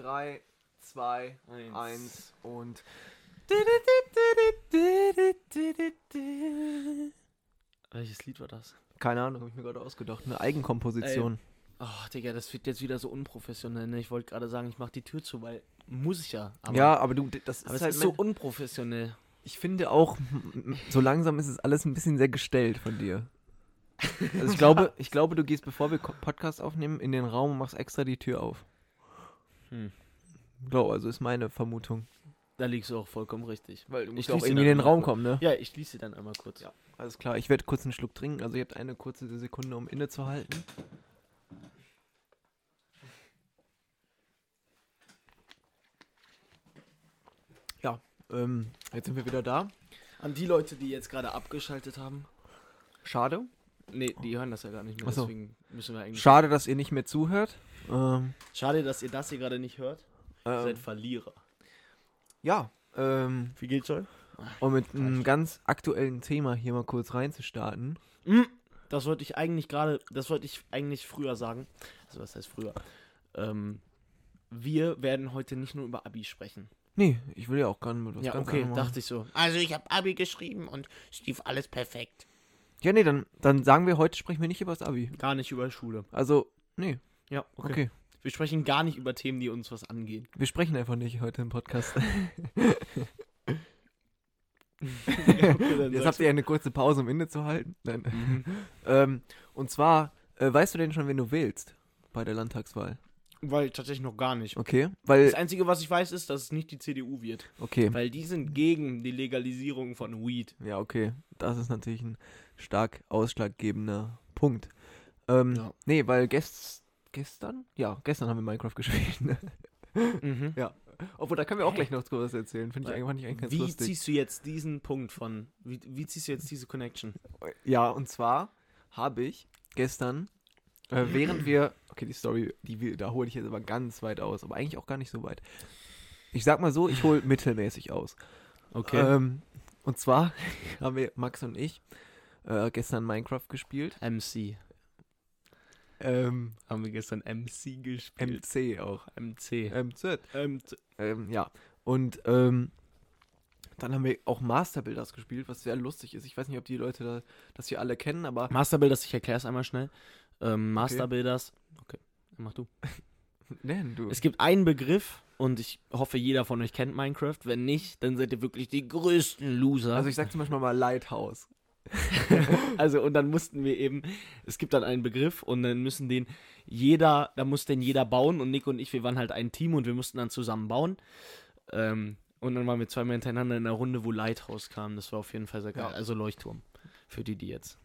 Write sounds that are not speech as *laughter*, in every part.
3, 2, Eins. 1 und. Welches Lied war das? Keine Ahnung, habe ich mir gerade ausgedacht. Eine Eigenkomposition. Ach, Digga, das wird jetzt wieder so unprofessionell. Ne? Ich wollte gerade sagen, ich mach die Tür zu, weil muss ich ja. Aber, ja, aber du, das aber ist es halt ist so unprofessionell. Ich finde auch, so langsam ist es alles ein bisschen sehr gestellt von dir. Also ich *laughs* glaube, ich glaube, du gehst, bevor wir Podcast aufnehmen, in den Raum und machst extra die Tür auf. Hm. Glaube, also ist meine Vermutung. Da liegst du auch vollkommen richtig. Weil du Ich musst ja auch irgendwie in den Raum kommen, ne? Ja, ich schließe sie dann einmal kurz. Ja. Alles klar, ich werde kurz einen Schluck trinken. Also ihr habt eine kurze Sekunde, um innezuhalten. Ja, ähm, jetzt sind wir wieder da. An die Leute, die jetzt gerade abgeschaltet haben. Schade. Nee, die hören das ja gar nicht mehr. Ach so. Deswegen müssen wir eigentlich. Schade, dass ihr nicht mehr zuhört. Ähm, Schade, dass ihr das hier gerade nicht hört. Ihr ähm, seid Verlierer. ja, ähm, Wie geht's euch? um mit einem ganz aktuellen Thema hier mal kurz reinzustarten. Hm, Das wollte ich eigentlich gerade, das wollte ich eigentlich früher sagen. Also was heißt früher? Ähm, wir werden heute nicht nur über Abi sprechen. Nee, ich will ja auch gar nicht mit was ja, ganz okay, anderem machen. dachte ich so. Also ich habe Abi geschrieben und es lief alles perfekt. Ja, nee, dann, dann sagen wir, heute sprechen wir nicht über das Abi. Gar nicht über Schule. Also, nee, Ja, okay. okay. Wir sprechen gar nicht über Themen, die uns was angehen. Wir sprechen einfach nicht heute im Podcast. *laughs* Jetzt habt ihr eine kurze Pause, um innezuhalten. Nein. Mhm. *laughs* ähm, und zwar, äh, weißt du denn schon, wen du wählst bei der Landtagswahl? Weil tatsächlich noch gar nicht. Okay, weil, Das Einzige, was ich weiß, ist, dass es nicht die CDU wird. okay, Weil die sind gegen die Legalisierung von Weed. ja, okay, das ist natürlich ein stark ausschlaggebender Punkt. Ähm, Ja. nee, weil gest gestern, ja, gestern haben wir Minecraft *laughs* gespielt. Ne? Mhm. Obwohl, da können wir auch gleich noch was erzählen. Finde ich eigentlich, fand ich eigentlich ganz Wie lustig. ziehst du jetzt diesen Punkt von, wie, wie ziehst du jetzt diese Connection? Ja, und zwar habe ich gestern, äh, während wir, okay, die Story, die wir, da hole ich jetzt aber ganz weit aus, aber eigentlich auch gar nicht so weit. Ich sag mal so, ich hole *laughs* mittelmäßig aus. Ähm, und zwar *laughs* haben wir, Max und ich, äh, gestern Minecraft gespielt. MC. Ähm, Haben wir gestern MC gespielt. MC auch. MC. MZ. MC. Ähm, ja. Und ähm, dann haben wir auch Master Builders gespielt, was sehr lustig ist. Ich weiß nicht, ob die Leute da, das hier alle kennen, aber Masterbuilders, ich erkläre es einmal schnell. Ähm, Masterbuilders. Okay, mach du. *laughs* nenn du. Es gibt einen Begriff und ich hoffe, jeder von euch kennt Minecraft. Wenn nicht, dann seid ihr wirklich die größten Loser. Also ich sag zum Beispiel mal Lighthouse. *laughs* Also, und dann mussten wir eben, es gibt dann einen Begriff und dann müssen den jeder, da muss den jeder bauen und Nick und ich, wir waren halt ein Team und wir mussten dann zusammen bauen. Ähm, und dann waren wir zweimal hintereinander in einer Runde, wo Lighthouse kam. Das war auf jeden Fall sehr geil. Ja. Also Leuchtturm. Für die, die jetzt.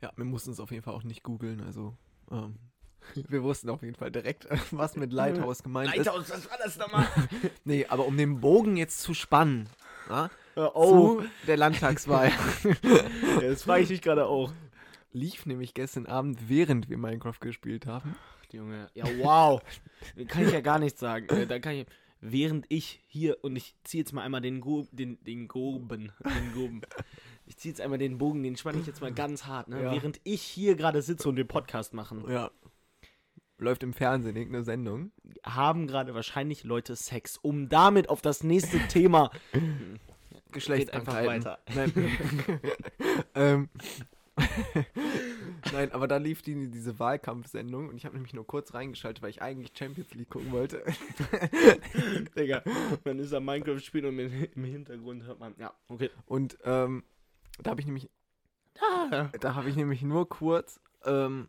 Ja, wir mussten es auf jeden Fall auch nicht googeln, also ähm, wir wussten auf jeden Fall direkt, *laughs* was mit Lighthouse gemeint ist. was war das nochmal? *laughs* Nee, aber um den Bogen jetzt zu spannen, ja, oh, zu der Landtagswahl, *laughs* ja, das frage ich mich gerade auch. lief nämlich gestern Abend, während wir Minecraft gespielt haben. Junge, ja, wow. kann ich ja gar nichts sagen. Äh, Da kann ich, während ich hier, und ich ziehe jetzt mal einmal den, Go, den, den Goben, den Goben. Ich ziehe jetzt einmal den Bogen, den spanne ich jetzt mal ganz hart, ne? Ja. Während ich hier gerade sitze und den Podcast machen, Ja. Läuft im Fernsehen irgendeine Sendung. haben gerade wahrscheinlich Leute Sex, um damit auf das nächste Thema. *laughs* Geht einfach weiter. Nein. *laughs* ähm. *laughs* Nein, aber da lief die, diese Wahlkampfsendung und ich habe nämlich nur kurz reingeschaltet, weil ich eigentlich Champions League gucken wollte. *laughs* Digga, man ist am Minecraft spielen und im im Hintergrund hört man. Ja, okay. Und ähm, da habe ich nämlich Ah, Da habe ich nämlich nur kurz ähm,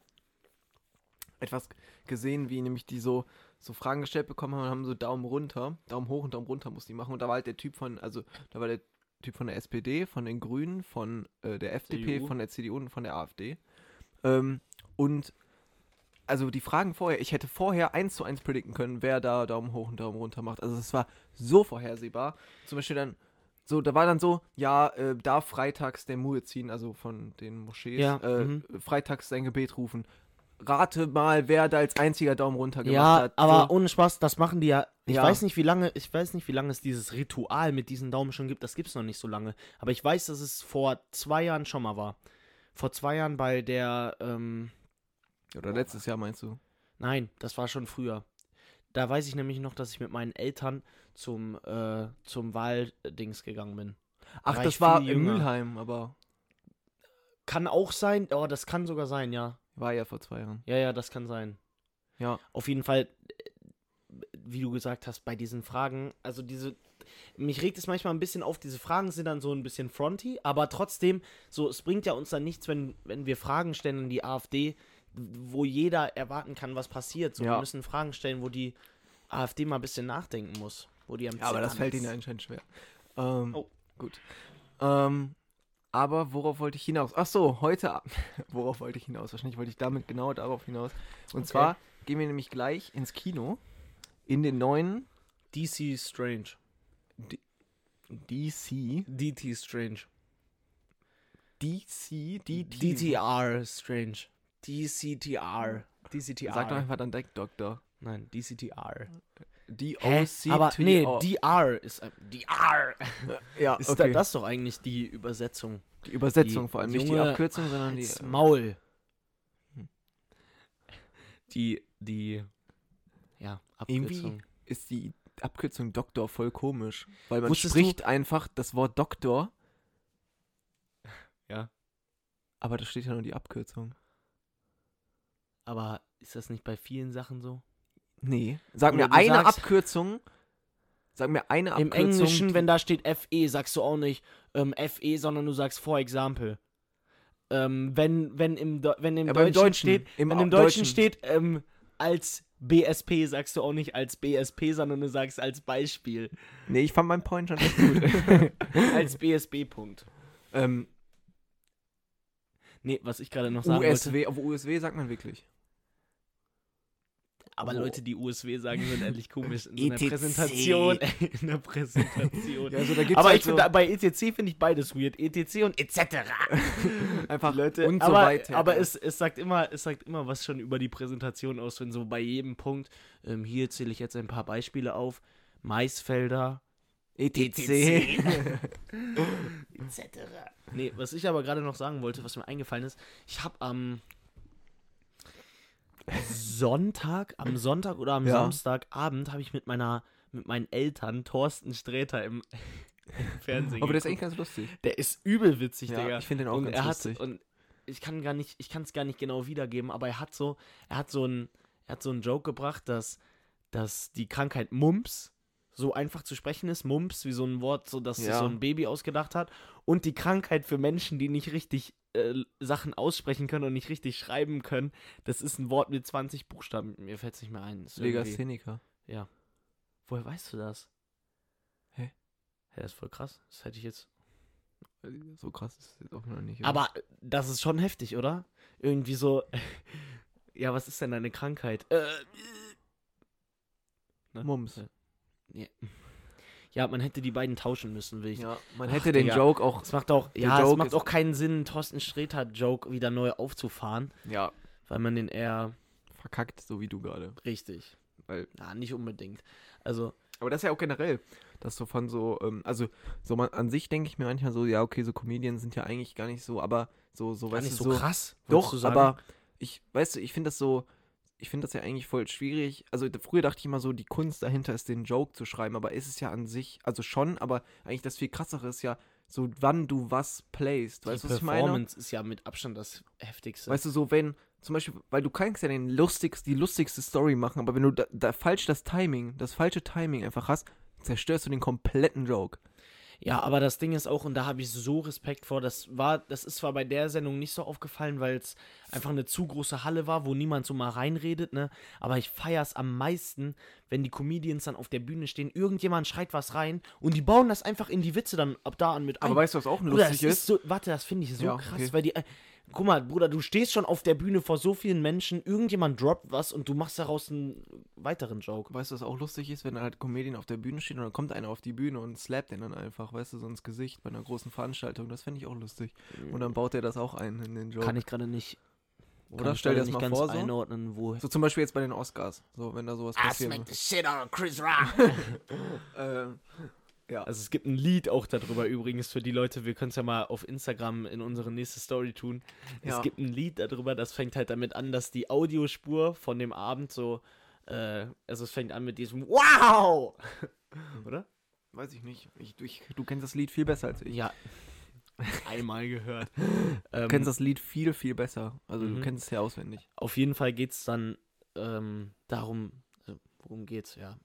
etwas gesehen, wie nämlich die so, so Fragen gestellt bekommen haben und haben so Daumen runter, Daumen hoch und Daumen runter mussten die machen. Und da war halt der Typ von, also da war der Typ von der SPD, von den Grünen, von äh, der FDP, CDU. von der CDU und von der AfD. Ähm, und also die Fragen vorher, ich hätte vorher eins zu eins predikten können, wer da Daumen hoch und Daumen runter macht. Also es war so vorhersehbar. Zum Beispiel dann, so, da war dann so, ja, äh, darf freitags der Muezzin, also von den Moschees, Ja, äh, mhm. freitags sein Gebet rufen. Rate mal, wer da als einziger Daumen runter gemacht Ja, hat. aber so, ohne Spaß, das machen die ja. Ich Ja. weiß nicht, wie lange, ich weiß nicht, wie lange es dieses Ritual mit diesen Daumen schon gibt. Das gibt es noch nicht so lange. Aber ich weiß, dass es vor zwei Jahren schon mal war. Vor zwei Jahren bei der, ähm, oder letztes Jahr meinst du? nein, das war schon früher. da weiß ich nämlich noch, dass ich mit meinen Eltern zum, äh, zum Wahldings gegangen bin. Ach, war das war in. Mülheim, aber Kann auch sein, oh, das kann sogar sein, ja. War ja vor zwei Jahren. Ja, ja, das kann sein. Ja. Auf jeden Fall, äh, wie du gesagt hast, bei diesen Fragen, also diese, mich regt es manchmal ein bisschen auf, diese Fragen sind dann so ein bisschen fronty, aber trotzdem, so, es bringt ja uns dann nichts, wenn, wenn wir Fragen stellen an die AfD, wo jeder erwarten kann, was passiert. So, Ja. wir müssen Fragen stellen, wo die AfD mal ein bisschen nachdenken muss. Wo die am Ja, aber das fällt ihnen anscheinend schwer. Ähm, Oh. Gut. Ähm, aber worauf wollte ich hinaus? Ach so, heute. *laughs* Worauf wollte ich hinaus? Wahrscheinlich wollte ich damit genau darauf hinaus. Und Okay. zwar gehen wir nämlich gleich ins Kino in den neuen DC Strange. DC. DT Strange. DC. DT. DTR Strange. DCTR. DCTR. Sag doch einfach dann Deck Doktor. Nein, DCTR. Die Hä? OC. Aber nee, DR ist DR. Ja, Ist okay. da, das doch eigentlich die Übersetzung. die Übersetzung die vor allem. Nicht die Abkürzung, sondern die. Als Maul. Hm. Die, die, ja, Irgendwie Abkürzung. ist die Abkürzung Doktor voll komisch. Weil man Wusstest spricht einfach das Wort Doktor, Ja. aber da steht ja nur die Abkürzung. Aber ist das nicht bei vielen Sachen so? Nee. Sag Oder mir eine sagst- Abkürzung. Sag mir eine Im Abkürzung. Englischen, die- wenn da steht FE, sagst du auch nicht ähm, FE, sondern du sagst for example. Ähm, wenn, wenn im, Deu- wenn im im Deutschen, Deutschen, steht, im wenn im Deutschen Deutschen. steht ähm, als BSP, sagst du auch nicht als BSP, sondern du sagst als Beispiel. Nee, ich fand meinen Point schon echt gut. *laughs* als BSB-Punkt. ähm, Nee, was ich gerade noch sagen wollte. USW, auf USW sagt man wirklich. Aber Wo- Leute, die USW sagen, sind endlich komisch in so einer *laughs* ETC. Präsentation. *laughs* in einer Präsentation. Ja, also aber halt ich so bei ETC finde ich beides weird. ETC und etc. *laughs* einfach Leute, und so aber, weiter. aber es, es, sagt immer, es sagt immer was schon über die Präsentation aus, wenn so bei jedem Punkt, ähm, hier zähle ich jetzt ein paar Beispiele auf, Maisfelder, ETC. etc. Nee, was ich aber gerade noch sagen wollte, was mir eingefallen ist, ich habe am Sonntag, am Sonntag oder am Ja. Samstagabend habe ich mit meiner, mit meinen Eltern Thorsten Sträter im, *laughs* im Fernsehen aber das ist eigentlich geguckt. ganz lustig. Der ist übel witzig, Ja, Digga. ich finde den auch und ganz er lustig. Hat, und ich kann gar nicht, ich kann es gar nicht genau wiedergeben, aber er hat so, er hat so ein, er hat so einen Joke gebracht, dass, dass die Krankheit Mumps so einfach zu sprechen ist, Mumps, wie so ein Wort, so dass sich Ja. so ein Baby ausgedacht hat, und die Krankheit für Menschen, die nicht richtig äh, Sachen aussprechen können und nicht richtig schreiben können, das ist ein Wort mit 20 Buchstaben. Mir fällt es nicht mehr ein. Legastheniker. Woher weißt du das? Hä? Hä, das ist voll krass. Das hätte ich jetzt. So krass ist es jetzt auch noch nicht. oder? Aber das ist schon heftig, oder? Irgendwie so. *laughs* ja, was ist denn deine Krankheit? Äh, ne? Mums. Ja. Ja, man hätte die beiden tauschen müssen, will ich. Ja, man Ach, hätte den Digga. Joke auch. Es macht auch, ja, es macht auch keinen Sinn, Thorsten Sträter-Joke wieder neu aufzufahren, Ja, weil man den eher verkackt, so wie du gerade. richtig. Weil Ja, nicht unbedingt. Also, Aber das ist ja auch generell, dass so von so, ähm, also so man, an sich denke ich mir manchmal so, ja, okay, so Comedians sind ja eigentlich gar nicht so, aber so, so gar weißt nicht du, so, so, krass. doch, aber ich, weißt du, ich finde das so, ich finde das ja eigentlich voll schwierig. Also früher dachte ich immer so, die Kunst dahinter ist, den Joke zu schreiben, aber ist es ja an sich, also schon, aber eigentlich das viel krassere ist ja, so wann du was playst. Weißt du, was ich meine? Performance ist ja mit Abstand das heftigste. Weißt du, so wenn, zum Beispiel, weil du kannst ja den lustigst, die lustigste Story machen, aber wenn du da, da falsch das Timing, das falsche Timing einfach hast, zerstörst du den kompletten Joke. Ja, aber das Ding ist auch, und da habe ich so Respekt vor, das war, das ist zwar bei der Sendung nicht so aufgefallen, weil es einfach eine zu große Halle war, wo niemand so mal reinredet, ne? Aber ich feier's am meisten, wenn die Comedians dann auf der Bühne stehen, irgendjemand schreit was rein und die bauen das einfach in die Witze dann ab da an mit ein. Aber weißt du, was auch Bruder, lustig das ist? ist so, warte, das finde ich so Ja, krass, okay. weil die. Äh, guck mal, Bruder, du stehst schon auf der Bühne vor so vielen Menschen, irgendjemand droppt was und du machst daraus einen weiteren Joke. Weißt du, was auch lustig ist, wenn halt Comedian auf der Bühne steht und dann kommt einer auf die Bühne und slappt den dann einfach, weißt du, so ins Gesicht bei einer großen Veranstaltung. Das fände ich auch lustig. Und dann baut er das auch ein in den Joke. Kann ich gerade nicht. Oder stell dir das nicht mal ganz vor so. einordnen, wo. So zum Beispiel jetzt bei den Oscars. So, wenn da sowas passiert. the shit out of Chris Rock. *laughs* *laughs* Ähm, ja. Also es gibt ein Lied auch darüber übrigens für die Leute, wir können es ja mal auf Instagram in unsere nächste Story tun. Ja. Es gibt ein Lied darüber, das fängt halt damit an, dass die Audiospur von dem Abend so Äh, also es fängt an mit diesem Wow! *laughs* Oder? Weiß ich nicht. Ich, du, ich, du kennst das Lied viel besser als ich. Ja. Einmal gehört. *laughs* Du ähm, kennst das Lied viel, viel besser. Also Mhm. du kennst es ja auswendig. auf jeden Fall geht es dann ähm, darum, also, worum geht's? Ja.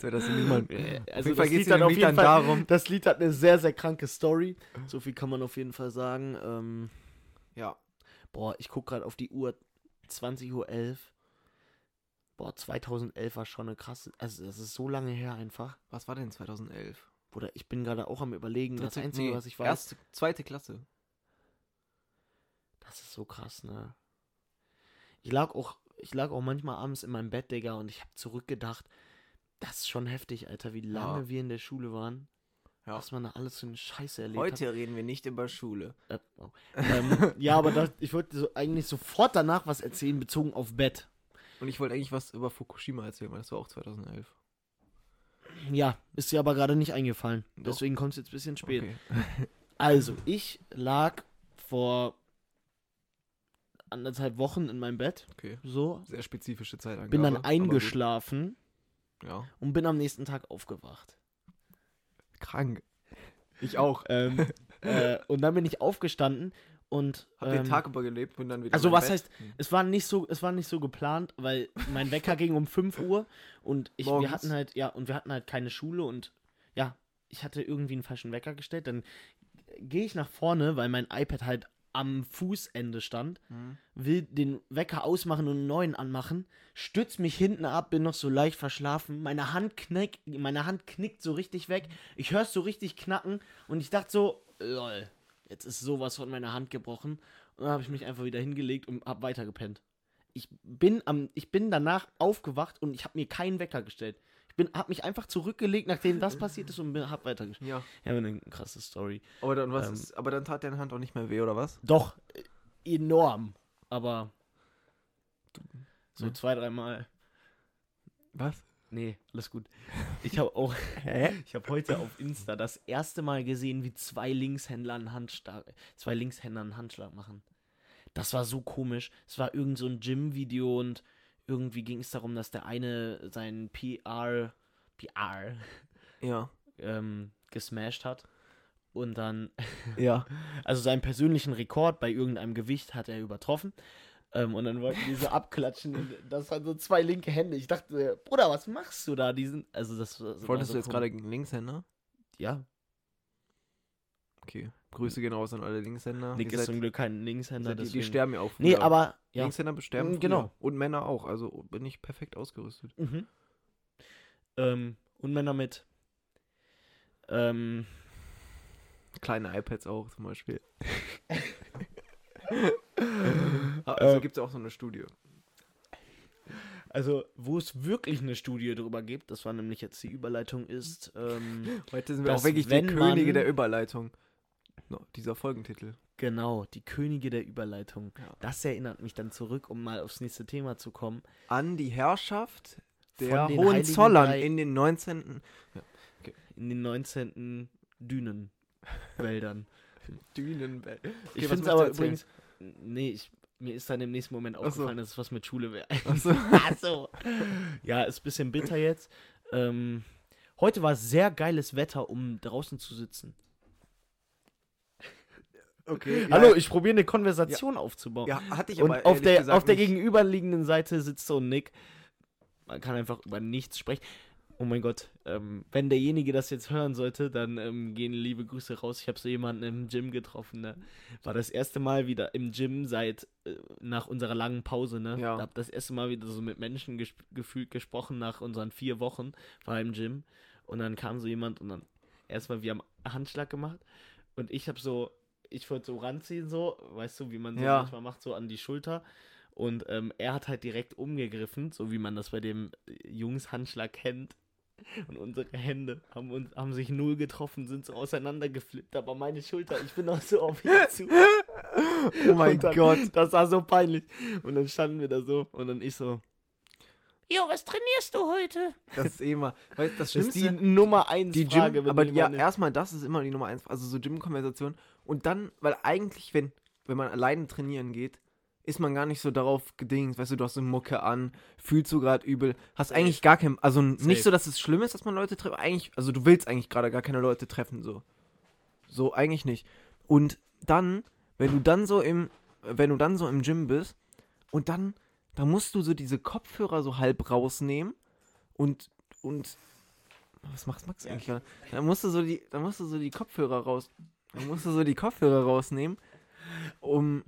Wäre *laughs* das niemand. *laughs* Äh, auf also jeden Fall das geht Lied es in hat auf jeden dann Fall- darum. das Lied hat eine sehr, sehr kranke Story. So viel kann man auf jeden Fall sagen. Ähm, Ja. boah, ich gucke gerade auf die Uhr, 20.11 Uhr. Boah, 2011 war schon eine krasse, also das ist so lange her einfach. Was war denn 2011? Bruder, ich bin gerade auch am überlegen. Das Dritte- Einzige, nee, was ich weiß, Erste, zweite Klasse. das ist so krass, ne? Ich lag auch, ich lag auch manchmal abends in meinem Bett, Digga, und ich habe zurückgedacht, das ist schon heftig, Alter, wie lange Ja. wir in der Schule waren. Ja. Was man da alles für eine Scheiße erlebt hat. Heute reden wir nicht über Schule. Äh, oh. ähm, *laughs* ja, aber das, ich wollte so eigentlich sofort danach was erzählen, bezogen auf Bett. Und ich wollte eigentlich was über Fukushima erzählen, weil das war auch 2011. Ja, ist dir aber gerade nicht eingefallen. Doch. Deswegen kommt es jetzt ein bisschen spät. Okay. *laughs* Also, ich lag vor anderthalb Wochen in meinem Bett, okay. so, Sehr spezifische Zeitangabe. bin dann eingeschlafen. Ja. und bin am nächsten Tag aufgewacht. Krank. Ich auch. Ähm, *laughs* äh, und dann bin ich aufgestanden und Hab ähm, den Tag über gelebt und dann wieder. also was Bett. heißt, Hm. es war nicht so, es war nicht so geplant, weil mein Wecker ging um 5 Uhr und ich, wir Morgens? hatten halt, ja, und wir hatten halt keine Schule und ja, ich hatte irgendwie einen falschen Wecker gestellt. Dann gehe ich nach vorne, weil mein iPad halt am Fußende stand, Hm. will den Wecker ausmachen und einen neuen anmachen, stütz mich hinten ab, bin noch so leicht verschlafen, meine Hand knickt, meine Hand knickt so richtig weg, ich höre es so richtig knacken und ich dachte so, lol, jetzt ist sowas von meiner Hand gebrochen und dann habe ich mich einfach wieder hingelegt und habe weitergepennt. Ich bin am, ich bin danach aufgewacht und ich habe mir keinen Wecker gestellt. Ich bin, habe mich einfach zurückgelegt, nachdem das passiert ist und habe weitergestellt. Ja. Ja, eine krasse Story. Aber dann, was Ähm. ist, aber dann tat deine Hand auch nicht mehr weh, oder was? Doch, äh, enorm. Aber so Ja. zwei, dreimal. Was? Nee, alles gut. *laughs* Ich habe auch, *laughs* ich habe heute auf Insta das erste Mal gesehen, wie zwei Linkshändler einen Handschlag, zwei Linkshänder einen Handschlag machen. Das war so komisch. Es war irgend so ein Gym-Video und irgendwie ging es darum, dass der eine seinen PR, PR *laughs* Ja. ähm, gesmashed hat. Und dann Ja. Also seinen persönlichen Rekord bei irgendeinem Gewicht hat er übertroffen. Ähm, und dann wollten die so abklatschen. Und das waren so zwei linke Hände. Ich dachte, Bruder, was machst du da? Diesen, also das, Wolltest so du jetzt gerade gegen Linkshänder? Ja, Okay. Grüße gehen raus an alle Linkshänder. Nick Ihr ist zum Glück kein Linkshänder. die, die sterben ja auch Nee, früher. aber ja. Linkshänder sterben Mm, früher. genau. Und Männer auch. Also bin ich perfekt ausgerüstet. Mhm. Ähm, und Männer mit ähm, Kleine iPads auch zum Beispiel. *laughs* *laughs* also Ähm. gibt es auch so eine Studie. also wo es wirklich eine Studie darüber gibt, das war nämlich jetzt die Überleitung ist, ähm, Heute sind wir auch wirklich die Könige der Überleitung. No, dieser Folgentitel. genau, die Könige der Überleitung. Ja. Das erinnert mich dann zurück, um mal aufs nächste Thema zu kommen. An die Herrschaft der den Hohenzollern in den 19. in den 19. Dünenwäldern. *laughs* Dünenwelt. ich was finde es aber erzählen? übrigens, nee, ich, mir ist dann im nächsten Moment Ach so. aufgefallen, dass es was mit Schule wäre. *laughs* Ach so. Ja, ist ein bisschen bitter jetzt. Ähm, heute war sehr geiles Wetter, um draußen zu sitzen. Okay. Hallo, ich probiere eine Konversation aufzubauen. Ja, hatte ich Und aber auf ehrlich der, auf der gegenüberliegenden Seite sitzt so ein Nick. Man kann einfach über nichts sprechen. Oh mein Gott, ähm, wenn derjenige das jetzt hören sollte, dann ähm, gehen liebe Grüße raus. Ich habe so jemanden im Gym getroffen. Ne? War das erste Mal wieder im Gym seit äh, nach unserer langen Pause. Ne? Ja. Hab das erste Mal wieder so mit Menschen ges gefühlt gesprochen nach unseren vier Wochen war im Gym. Und dann kam so jemand und dann erstmal wir haben Handschlag gemacht und ich habe so, ich wollte so ranziehen so, weißt du, wie man so Ja. manchmal macht so an die Schulter. Und ähm, er hat halt direkt umgegriffen, so wie man das bei dem Jungs Handschlag kennt. Und unsere Hände haben, uns, haben sich null getroffen, sind so auseinandergeflippt, aber meine Schulter, ich bin auch so auf ihn zu. Oh mein dann, Gott. Das war so peinlich. Und dann standen wir da so und dann ich so. Jo, was trainierst du heute? Das ist eh immer. Weißt, das Das ist die. Nummer eins Die Frage, Gym, wenn aber ja, erstmal, das ist immer die Nummer eins. Also so Gym-Konversation. Und dann, weil eigentlich, wenn, wenn man alleine trainieren geht, ist man gar nicht so darauf gedingt, weißt du, du hast eine Mucke an, fühlst du gerade übel, hast eigentlich gar kein, also Safe. nicht so, dass es schlimm ist, dass man Leute trifft, eigentlich, also du willst eigentlich gerade gar keine Leute treffen, so. So, eigentlich nicht. Und dann, wenn du dann so im, wenn du dann so im Gym bist und dann, da musst du so diese Kopfhörer so halb rausnehmen und, und, was macht Max eigentlich gerade? Da musst du so die, da musst du so die Kopfhörer raus, da musst du so die Kopfhörer rausnehmen, um,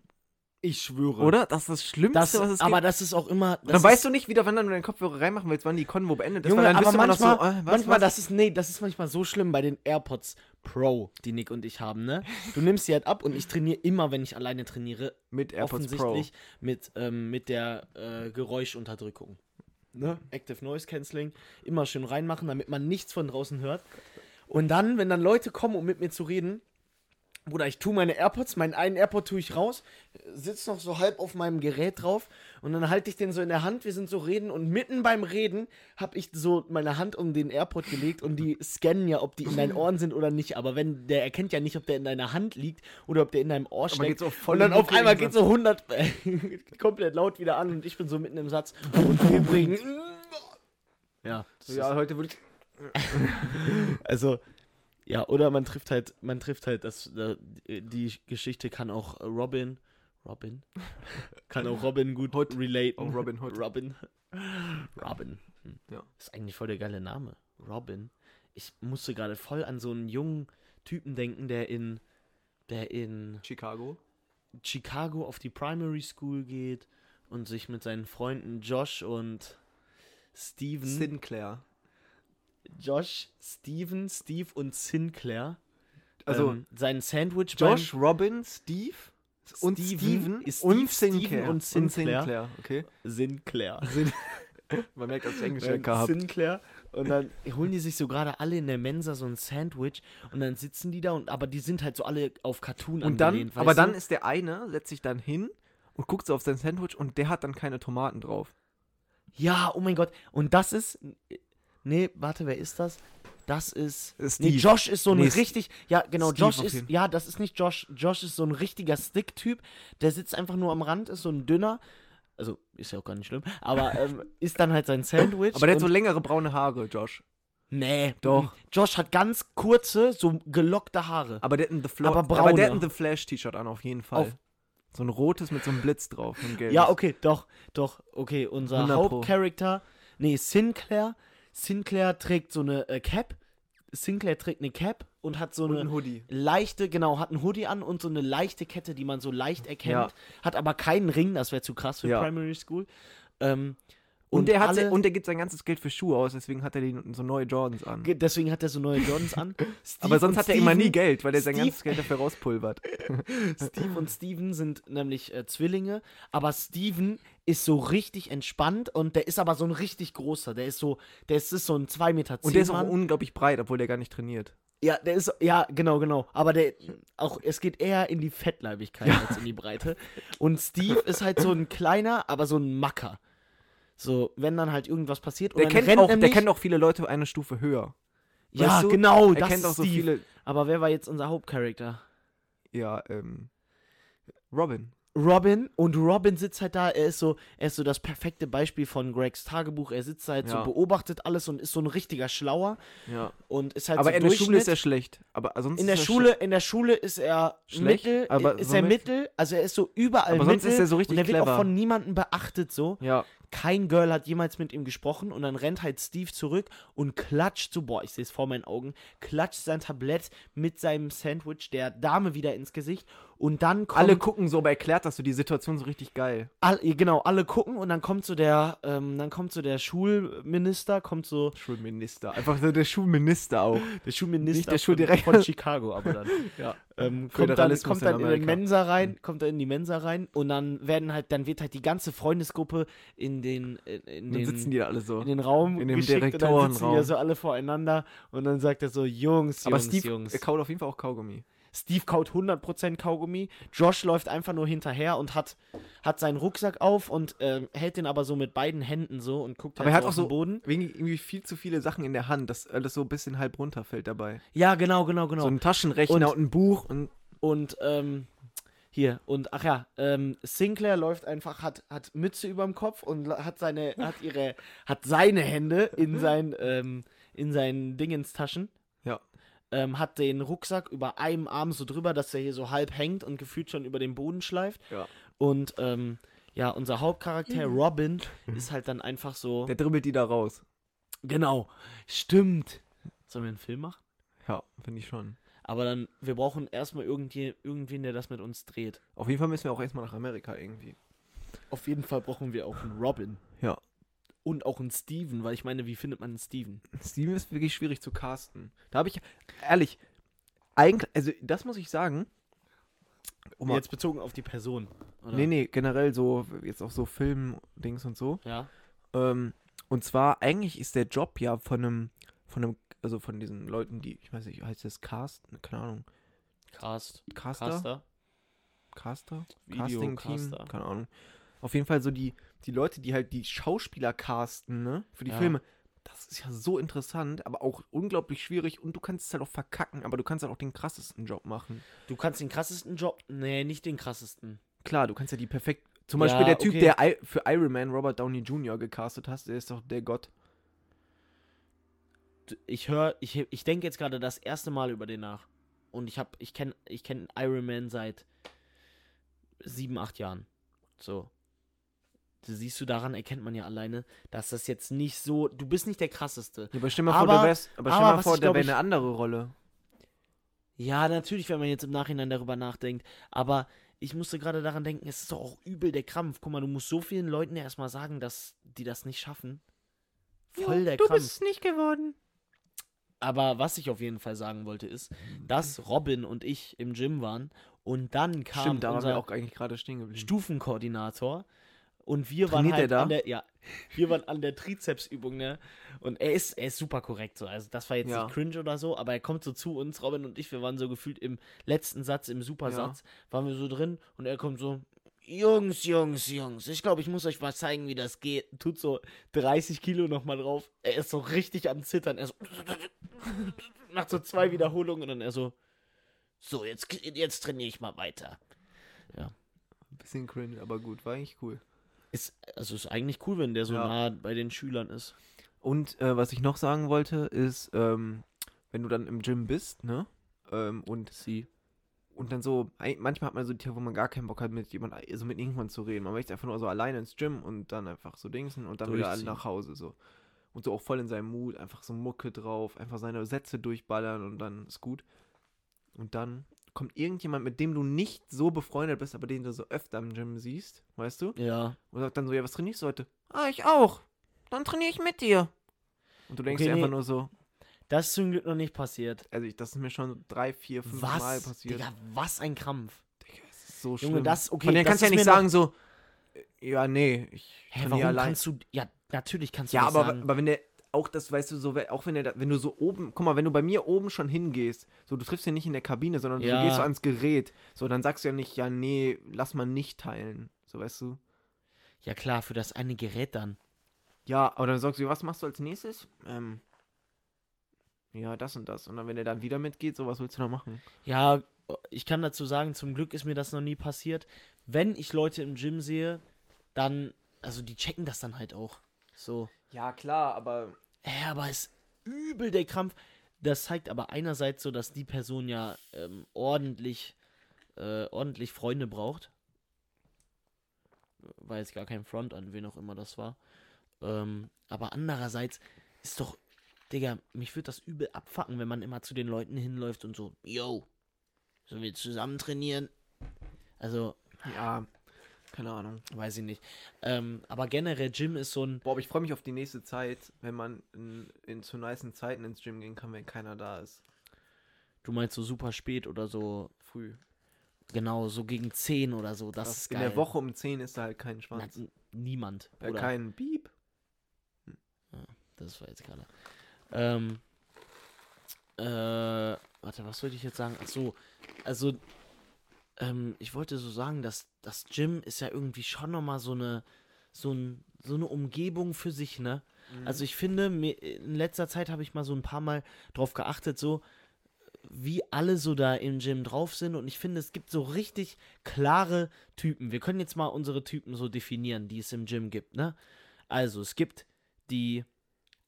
Ich schwöre. oder? Das ist das Schlimmste, Das, was es aber gibt. das ist auch immer. Dann weißt du nicht wieder, wann dann du deinen Kopfhörer reinmachen willst, wann die Konvo beendet ist. Junge, weil dann aber immer noch manchmal, so, äh, was, manchmal was? das ist, nee, das ist manchmal so schlimm bei den AirPods Pro, die Nick und ich haben, ne? Du nimmst sie halt ab und ich trainiere immer, wenn ich alleine trainiere, mit AirPods Pro. offensichtlich mit, ähm, mit der äh, Geräuschunterdrückung. Ne? Active Noise Cancelling, immer schön reinmachen, damit man nichts von draußen hört. Und dann, wenn dann Leute kommen, um mit mir zu reden, Bruder, ich tue meine AirPods, meinen einen AirPod tue ich raus, sitze noch so halb auf meinem Gerät drauf und dann halte ich den so in der Hand, wir sind so reden und mitten beim Reden habe ich so meine Hand um den AirPod gelegt und die scannen ja, ob die in deinen Ohren sind oder nicht, aber wenn, der erkennt ja nicht, ob der in deiner Hand liegt oder ob der in deinem Ohr steckt. und dann auf einmal in geht so 100 *laughs* komplett laut wieder an und ich bin so mitten im Satz und wir bringen... Ja, Ja, heute würde ich. *laughs* also, ja, oder man trifft halt, man trifft halt, das, die Geschichte kann auch Robin, Robin, *laughs* kann auch Robin gut Hood. relaten. Oh, Robin Hood. Robin. *laughs* Robin. Hm. Ja. Ist eigentlich voll der geile Name. Robin. Ich musste gerade voll an so einen jungen Typen denken, der in, der in Chicago. Chicago auf die Primary School geht und sich mit seinen Freunden Josh und Steven Sinclair. Josh, Steven, Steve und Sinclair. Also ähm, sein Sandwich Josh, Robin, Steve und Steven Steven ist und Sinclair. Steven und Sinclair. Okay. Sinclair. *laughs* Man merkt, dass ich Englisch gehabt. Sinclair. Und dann holen die sich so gerade alle in der Mensa so ein Sandwich und dann sitzen die da und aber die sind halt so alle auf Cartoon Und dann, angelehnt, aber weißt dann du? ist der eine, setzt sich dann hin und guckt so auf sein Sandwich und der hat dann keine Tomaten drauf. Ja, oh mein Gott. Und das ist. Nee, warte, wer ist das? Das ist. Ist Nee, Steve. Josh ist so ein Nee, richtig. Ja, genau, Steve Josh ist. Ja, das ist nicht Josh. Josh ist so ein richtiger Stick-Typ. Der sitzt einfach nur am Rand, ist so ein dünner. Also, ist ja auch gar nicht schlimm. Aber *laughs* ähm, ist dann halt sein Sandwich. Aber der hat so längere braune Haare, Josh. Nee, Doch. Josh hat ganz kurze, so gelockte Haare. Aber der hat ein The, Fla Aber aber der hat ein The Flash T-Shirt an, auf jeden Fall. Auf- So ein rotes mit so einem Blitz drauf. Ja, okay, doch, doch, okay. Unser 100 Pro. Hauptcharakter, nee, Sinclair. Sinclair trägt so eine äh, Cap. Sinclair trägt eine Cap und hat so Und eine leichte, genau, hat einen Hoodie an und so eine leichte Kette, die man so leicht erkennt. Ja. Hat aber keinen Ring, das wäre zu krass für Ja. Primary School. Ähm, Und, der hat alle, und der gibt sein ganzes Geld für Schuhe aus, deswegen hat er die, so neue Jordans an. ge- deswegen hat er so neue Jordans an. *laughs* Aber sonst und hat er immer nie Geld, weil er sein ganzes Geld dafür rauspulvert. *laughs* Steve und Steven sind nämlich äh, Zwillinge, aber Steven ist so richtig entspannt und der ist aber so ein richtig großer. Der ist so, der ist, ist so ein 2 Meter Und der ist auch unglaublich breit, obwohl der gar nicht trainiert. Ja, der ist, ja, genau, genau. Aber der, auch, es geht eher in die Fettleibigkeit als in die Breite. Und Steve ist halt so ein kleiner, aber so ein Macker. So, wenn dann halt irgendwas passiert. Der kennt, auch, der kennt auch viele Leute eine Stufe höher. Ja, weißt du? genau, Er das kennt ist auch so Steve. viele. Aber wer war jetzt unser Hauptcharakter? Ja, ähm. Robin. Robin und Robin sitzt halt da, er ist so, er ist so das perfekte Beispiel von Gregs Tagebuch. Er sitzt da halt Ja. so, beobachtet alles und ist so ein richtiger Schlauer Ja. und ist halt Aber so in der Schule ist er schlecht. Aber sonst in der er Schule, in der Schule ist er Schlecht, mittel, aber ist er mit- mittel, also er ist so überall Aber sonst mittel ist er so richtig und er wird auch clever. von niemandem beachtet so. Ja. Kein Girl hat jemals mit ihm gesprochen und dann rennt halt Steve zurück und klatscht so, boah, ich sehe es vor meinen Augen, klatscht sein Tablett mit seinem Sandwich der Dame wieder ins Gesicht und dann kommt Alle gucken so, aber erklärt das so die Situation so richtig geil. All, genau, alle gucken und dann kommt so der, ähm, dann kommt so der Schulminister, kommt so Schulminister. Einfach so der Schulminister auch. *laughs* der Schulminister Nicht der Schuldirektor. von Chicago, aber dann *laughs* Ja. ähm, kommt dann, kommt in dann in, die Amerika. Mensa rein, kommt dann in die Mensa rein und dann werden halt, dann wird halt die ganze Freundesgruppe in den, in, in den sitzen die da alle so. in den Raum in dem geschickt und dann sitzen die Direktorenraum. so alle voreinander und dann sagt er so, Jungs, Aber Jungs, Steve Jungs. er kaut auf jeden Fall auch Kaugummi. Steve kaut 100% Kaugummi. Josh läuft einfach nur hinterher und hat, hat seinen Rucksack auf und ähm, hält den aber so mit beiden Händen so und guckt Aber er halt hat so auch auf den so Boden. wegen irgendwie viel zu viele Sachen in der Hand, dass alles so ein bisschen halb runterfällt dabei. Ja, genau, genau, genau. So ein Taschenrechner Und- und, ein Buch und und ähm, Hier, und ach ja, ähm, Sinclair läuft einfach, hat, hat Mütze überm Kopf und hat seine, hat ihre, hat seine Hände in *laughs* sein, ähm, in seinen Dingenstaschen. Ähm, hat den Rucksack über einem Arm so drüber, dass er hier so halb hängt und gefühlt schon über den Boden schleift. Ja. Und ähm, ja, unser Hauptcharakter Robin ist halt dann einfach so. Der dribbelt die da raus. Genau, stimmt. Sollen wir einen Film machen? Ja, finde ich schon. Aber dann, wir brauchen erstmal irgendwie, irgendwen, der das mit uns dreht. Auf jeden Fall müssen wir auch erstmal nach Amerika irgendwie. Auf jeden Fall brauchen wir auch einen Robin. Ja. Und auch einen Steven, weil ich meine, wie findet man einen Steven? Steven ist wirklich schwierig zu casten. Da habe ich, ehrlich, eigentlich, also das muss ich sagen. Um Jetzt bezogen auf die Person. Oder? nee, nee, generell so, jetzt auch so Film-Dings und so. Ja. Ähm, und zwar, eigentlich ist der Job ja von einem, von einem, also von diesen Leuten, die, ich weiß nicht, heißt das Cast? Keine Ahnung. Cast. Caster? Caster. Caster? Video Casting-Team? Keine Ahnung. Auf jeden Fall so die, die Leute, die halt die Schauspieler casten, ne? Für die Ja. Filme. Das ist ja so interessant, aber auch unglaublich schwierig und du kannst es halt auch verkacken, aber du kannst halt auch den krassesten Job machen. Du kannst den krassesten Job. Nee, nicht den krassesten. Klar, du kannst ja die perfekt. Zum Ja, Beispiel der Typ, okay. der I für Iron Man Robert Downey Jr. gecastet hast, der ist doch der Gott. Ich höre, ich, ich denke jetzt gerade das erste Mal über den nach. Und ich habe, ich kenne ich kenn Iron Man seit sieben, acht Jahren. So. Du siehst du, daran erkennt man ja alleine, dass das jetzt nicht so. Du bist nicht der krasseste. Ja, aber stell mal vor, Aber- der wär's, aber stell aber mal vor, der wäre eine andere Rolle. Ja, natürlich, wenn man jetzt im Nachhinein darüber nachdenkt. Aber ich musste gerade daran denken, es ist doch auch übel der Krampf. Guck mal, du musst so vielen Leuten ja erstmal sagen, dass die das nicht schaffen. Voll der du Krampf. bist nicht geworden. Aber was ich auf jeden Fall sagen wollte, ist, dass Robin und ich im Gym waren und dann kam Stimmt, unser wir auch eigentlich gerade stehen geblieben. Stufenkoordinator und wir Trainiert waren halt an der ja, wir waren an der Trizepsübung, ne? Und er ist er ist super korrekt so. Also das war jetzt Ja. nicht cringe oder so, aber er kommt so zu uns, Robin und ich, wir waren so gefühlt im letzten Satz, im Supersatz, waren wir so drin und er kommt so Jungs, Jungs, Jungs, ich glaube, ich muss euch mal zeigen, wie das geht. Tut so 30 Kilo nochmal drauf. Er ist so richtig am Zittern. Er so *laughs* macht so zwei Wiederholungen und dann er so, so, jetzt, jetzt trainiere ich mal weiter. Bisschen cringe, aber gut, war eigentlich cool. Ist, also ist eigentlich cool, wenn der so Ja. nah bei den Schülern ist. Und äh, was ich noch sagen wollte, ist, ähm, wenn du dann im Gym bist, ne? Ähm, und Sie. Und dann so, manchmal hat man so Tiere, wo man gar keinen Bock hat, mit jemand, also mit irgendjemand zu reden. Man möchte einfach nur so alleine ins Gym und dann einfach so dingsen und dann wieder Durchziehen. nach Hause so. Und so auch voll in seinem Mut, einfach so Mucke drauf, einfach seine Sätze durchballern und dann ist gut. Und dann kommt irgendjemand, mit dem du nicht so befreundet bist, aber den du so öfter im Gym siehst, weißt du? Ja. Und sagt dann so, ja, was trainierst du heute? Ah, ich auch. Dann trainiere ich mit dir. Und du denkst Okay, dir einfach nee. nur so, Das ist zum Glück noch nicht passiert. also ich, das ist mir schon drei, vier, fünf Mal Was? passiert. Digga, was ein Krampf. Digga, es ist so Junge, schlimm. das- okay, Von das kannst du ja nicht sagen so, äh, ja, nee, ich Hä, warum allein. kannst du. Ja, natürlich kannst du ja, das aber, sagen. aber wenn der, auch das, weißt du, so, auch wenn da- wenn du so oben, guck mal, wenn du bei mir oben schon hingehst, so, du triffst ja nicht in der Kabine, sondern Ja. du gehst so ans Gerät, so, dann sagst du ja nicht, ja, nee, lass mal nicht teilen, so, weißt du. Ja, klar, für das eine Gerät dann. Ja, aber dann sagst du, was machst du als nächstes? Ähm, ja, das und das. Und dann, wenn der dann wieder mitgeht, so, was willst du da machen? Ja, ich kann dazu sagen, zum Glück ist mir das noch nie passiert. Wenn ich Leute im Gym sehe, dann. Also, die checken das dann halt auch. So. Ja, klar, aber Ja, aber es ist übel der Krampf. Das zeigt aber einerseits so, dass die Person ja ähm, ordentlich, äh, ordentlich Freunde braucht. War jetzt gar kein Front an, wen auch immer das war. Ähm, aber andererseits ist doch, Digga, mich würde das übel abfacken, wenn man immer zu den Leuten hinläuft und so, yo, sollen wir zusammen trainieren? Also, ja, keine Ahnung. weiß ich nicht. Ähm, aber generell, Gym ist so ein, Boah, aber ich freue mich auf die nächste Zeit, wenn man in, in zu nicen Zeiten ins Gym gehen kann, wenn keiner da ist. du meinst so super spät oder so Früh. Genau, so gegen 10 oder so. Das, Das ist in geil. der Woche um 10 ist da halt kein Na, Schwanz. n- niemand. Äh, Oder? kein Beep. Das war jetzt gerade. Ähm, äh, warte, was wollte ich jetzt sagen? Ach so, also, ähm, ich wollte so sagen, dass das Gym ist ja irgendwie schon nochmal so eine, so, ein, so eine Umgebung für sich, ne? Also ich finde, in letzter Zeit habe ich mal so ein paar Mal drauf geachtet, so, wie alle so da im Gym drauf sind und ich finde, es gibt so richtig klare Typen. Wir können jetzt mal unsere Typen so definieren, die es im Gym gibt, ne? Also, es gibt die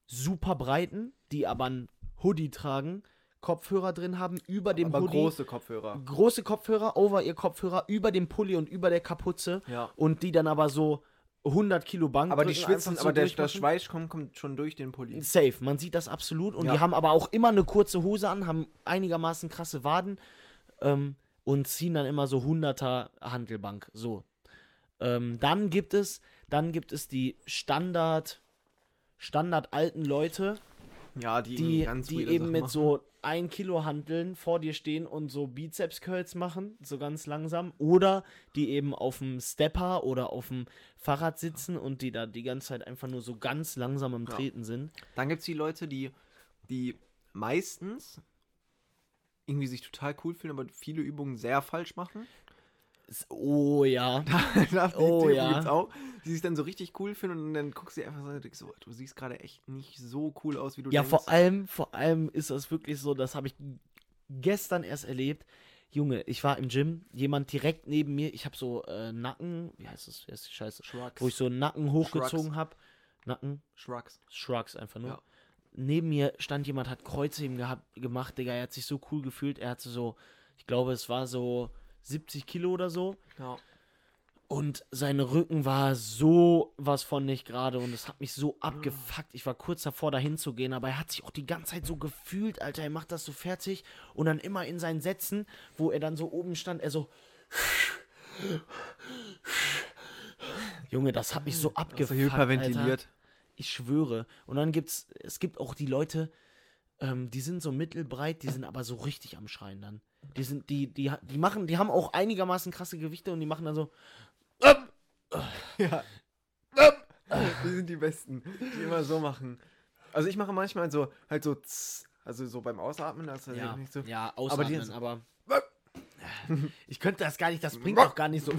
super breiten, die aber ein Hoodie tragen, Kopfhörer drin haben, über dem Aber Hoodie. große Kopfhörer. große Kopfhörer, over ihr Kopfhörer, über dem Pulli und über der Kapuze Ja. und die dann aber so 100 Kilo Bank Aber die schwitzen, so aber der, durchmachen. Schweiß kommt, kommt schon durch den Pulli. Safe, man sieht das absolut. Und Ja. die haben aber auch immer eine kurze Hose an, haben einigermaßen krasse Waden ähm, und ziehen dann immer so 100er Handelbank. So. Ähm, dann gibt es, dann gibt es die Standard, Standard alten Leute, Ja, die, die, ganz die eben Sachen mit machen. so 1 Kilo Handeln vor dir stehen und so Bizeps-Curls machen, so ganz langsam. Oder die eben auf dem Stepper oder auf dem Fahrrad sitzen und die da die ganze Zeit einfach nur so ganz langsam am Ja. Treten sind. Dann gibt es die Leute, die, die meistens irgendwie sich total cool fühlen, aber viele Übungen sehr falsch machen. Oh ja. *laughs* das Oh, die ja. gibt's auch. Die sich dann so richtig cool finden und dann guckst du dir einfach so, und denkst so, du siehst gerade echt nicht so cool aus, wie du Ja, denkst. vor allem, vor allem ist das wirklich so, das habe ich gestern erst erlebt. Junge, ich war im Gym, jemand direkt neben mir, ich habe so äh, Nacken, wie heißt das, heißt die Scheiße? Shrugs. Wo ich so einen Nacken hochgezogen habe. Nacken, Shrugs. Shrugs einfach nur. Ja. Neben mir stand jemand, hat Kreuzheben gehabt, gemacht, Digga, er hat sich so cool gefühlt, er hatte so, ich glaube, es war so 70 Kilo oder so. Ja. Und sein Rücken war so was von nicht gerade und es hat mich so abgefuckt. Ich war kurz davor, dahin zu gehen, aber er hat sich auch die ganze Zeit so gefühlt, Alter. Er macht das so fertig und dann immer in seinen Sätzen, wo er dann so oben stand, er so. Junge, das hat mich so Also abgefuckt. hyperventiliert. Alter. Ich schwöre. Und dann gibt's, es gibt auch die Leute, ähm, die sind so mittelbreit, die sind aber so richtig am Schreien dann. Die sind, die, die, die machen, die haben auch einigermaßen krasse Gewichte und die machen dann so. Ja. *laughs* Die sind die Besten, die immer so machen. Also ich mache manchmal so, halt so, also so beim Ausatmen, das ist Ja, nicht so. ja Aber die- ausatmen, aber, *laughs* ich könnte das gar nicht, das bringt auch gar nicht so.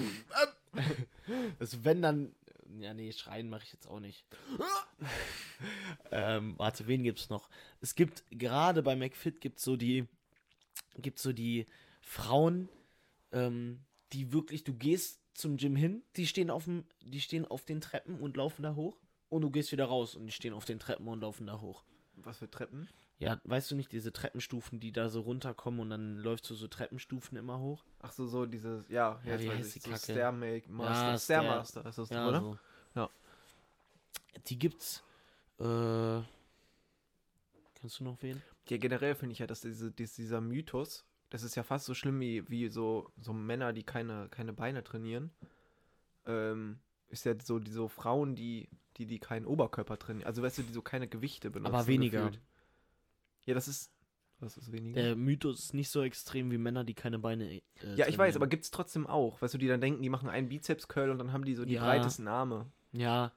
Das *laughs* wenn dann, ja nee, schreien mache ich jetzt auch nicht. *laughs* ähm, warte, wen gibt's noch? Es gibt gerade bei McFit gibt so die, gibt so die Frauen, ähm, die wirklich, du gehst zum Gym hin, die stehen auf dem, die stehen auf den Treppen und laufen da hoch und du gehst wieder raus und die stehen auf den Treppen und laufen da hoch. Was für Treppen? Ja, weißt du nicht, diese Treppenstufen, die da so runterkommen und dann läufst du so Treppenstufen immer hoch? Ach so, so dieses, ja, Ja, jetzt weiß ich, die so Kacke? Stairmake Master, Ja, Stairmaster ist das, Ja, oder? so. Ja. Die gibt's. Äh, kennst du noch wen? Ja, generell finde ich ja, dass diese, dies- dieser Mythos, das ist ja fast so schlimm wie, wie so, so Männer, die keine, keine Beine trainieren. Ähm, ist ja so, die so Frauen, die, die, die keinen Oberkörper trainieren. Also weißt du, die so keine Gewichte benutzen. Aber weniger. gefühlt. Ja, das ist. Was ist weniger? Der Mythos ist nicht so extrem wie Männer, die keine Beine. Äh, ja, ich weiß, aber gibt es trotzdem auch. Weißt du, die dann denken, die machen einen Bizeps-Curl und dann haben die so die Ja. breitesten Arme. Ja.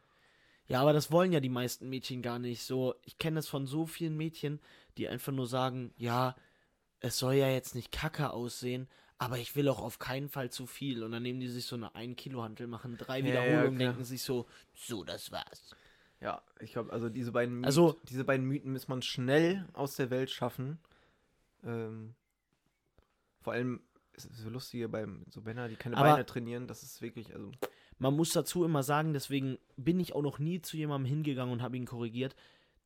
Ja, aber das wollen ja die meisten Mädchen gar nicht. So, ich kenne es von so vielen Mädchen, die einfach nur sagen, ja, es soll ja jetzt nicht kacke aussehen, aber ich will auch auf keinen Fall zu viel. Und dann nehmen die sich so eine 1 Kilo Hantel, machen drei Ja, ja, Wiederholungen, klar. denken sich so, so, das war's. Ja, ich glaube, also diese beiden Mythen, Also- diese beiden Mythen muss man schnell aus der Welt schaffen. Ähm, vor allem ist es so lustig hier beim so Männer, die keine Aber- Beine trainieren, das ist wirklich, also Man muss dazu immer sagen, deswegen bin ich auch noch nie zu jemandem hingegangen und habe ihn korrigiert.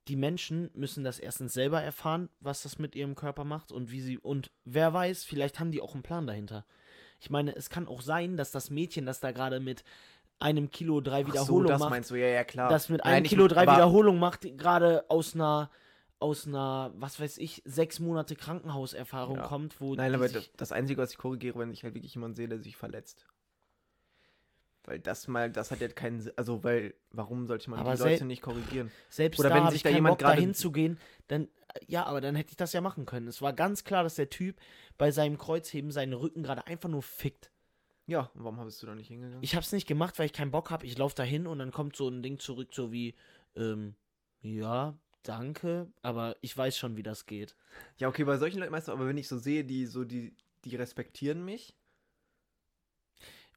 Die Menschen müssen das erstens selber erfahren, was das mit ihrem Körper macht und wie sie und wer weiß, vielleicht haben die auch einen Plan dahinter. Ich meine, es kann auch sein, dass das Mädchen, das da gerade mit einem Kilo drei Ach so, Wiederholungen das macht, meinst du, ja, ja, klar. das mit Nein, einem ich- Kilo drei Wiederholungen macht, gerade aus einer aus einer, was weiß ich, sechs Monate Krankenhauserfahrung Ja. kommt, wo Nein, aber das, Einzige, was ich korrigiere, wenn ich halt wirklich jemanden sehe, der sich verletzt. Weil das mal, das hat ja keinen Sinn, also weil, warum sollte man Aber die Leute nicht korrigieren? Selbst Oder da wenn sich ich da jemand Bock, gerade- dahin zu gehen, dann, ja, aber dann hätte ich das ja machen können. Es war ganz klar, dass der Typ bei seinem Kreuzheben seinen Rücken gerade einfach nur fickt. Ja, und warum bist du da nicht hingegangen? Ich habe es nicht gemacht, weil ich keinen Bock habe. Ich laufe dahin und dann kommt so ein Ding zurück, so wie, ähm, ja, danke, aber ich weiß schon, wie das geht. Ja, okay, bei solchen Leuten meinst du, aber wenn ich so sehe, die so, die, die respektieren mich.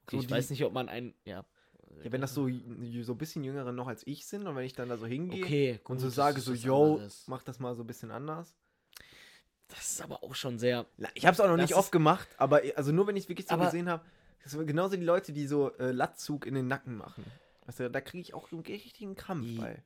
Okay, So ich die- weiß nicht, ob man ein, ja. Ja, wenn das so, so ein bisschen jüngere noch als ich sind und wenn ich dann da so hingehe Okay, und gut, so das sage so, yo, anderes. mach das mal so ein bisschen anders. Das ist aber auch schon sehr. Ich habe es auch noch nicht oft gemacht, aber also nur wenn ich es wirklich so gesehen habe. Das sind genauso die Leute, die so äh, Latzug in den Nacken machen. Also, da kriege ich auch so einen richtigen Krampf I- bei.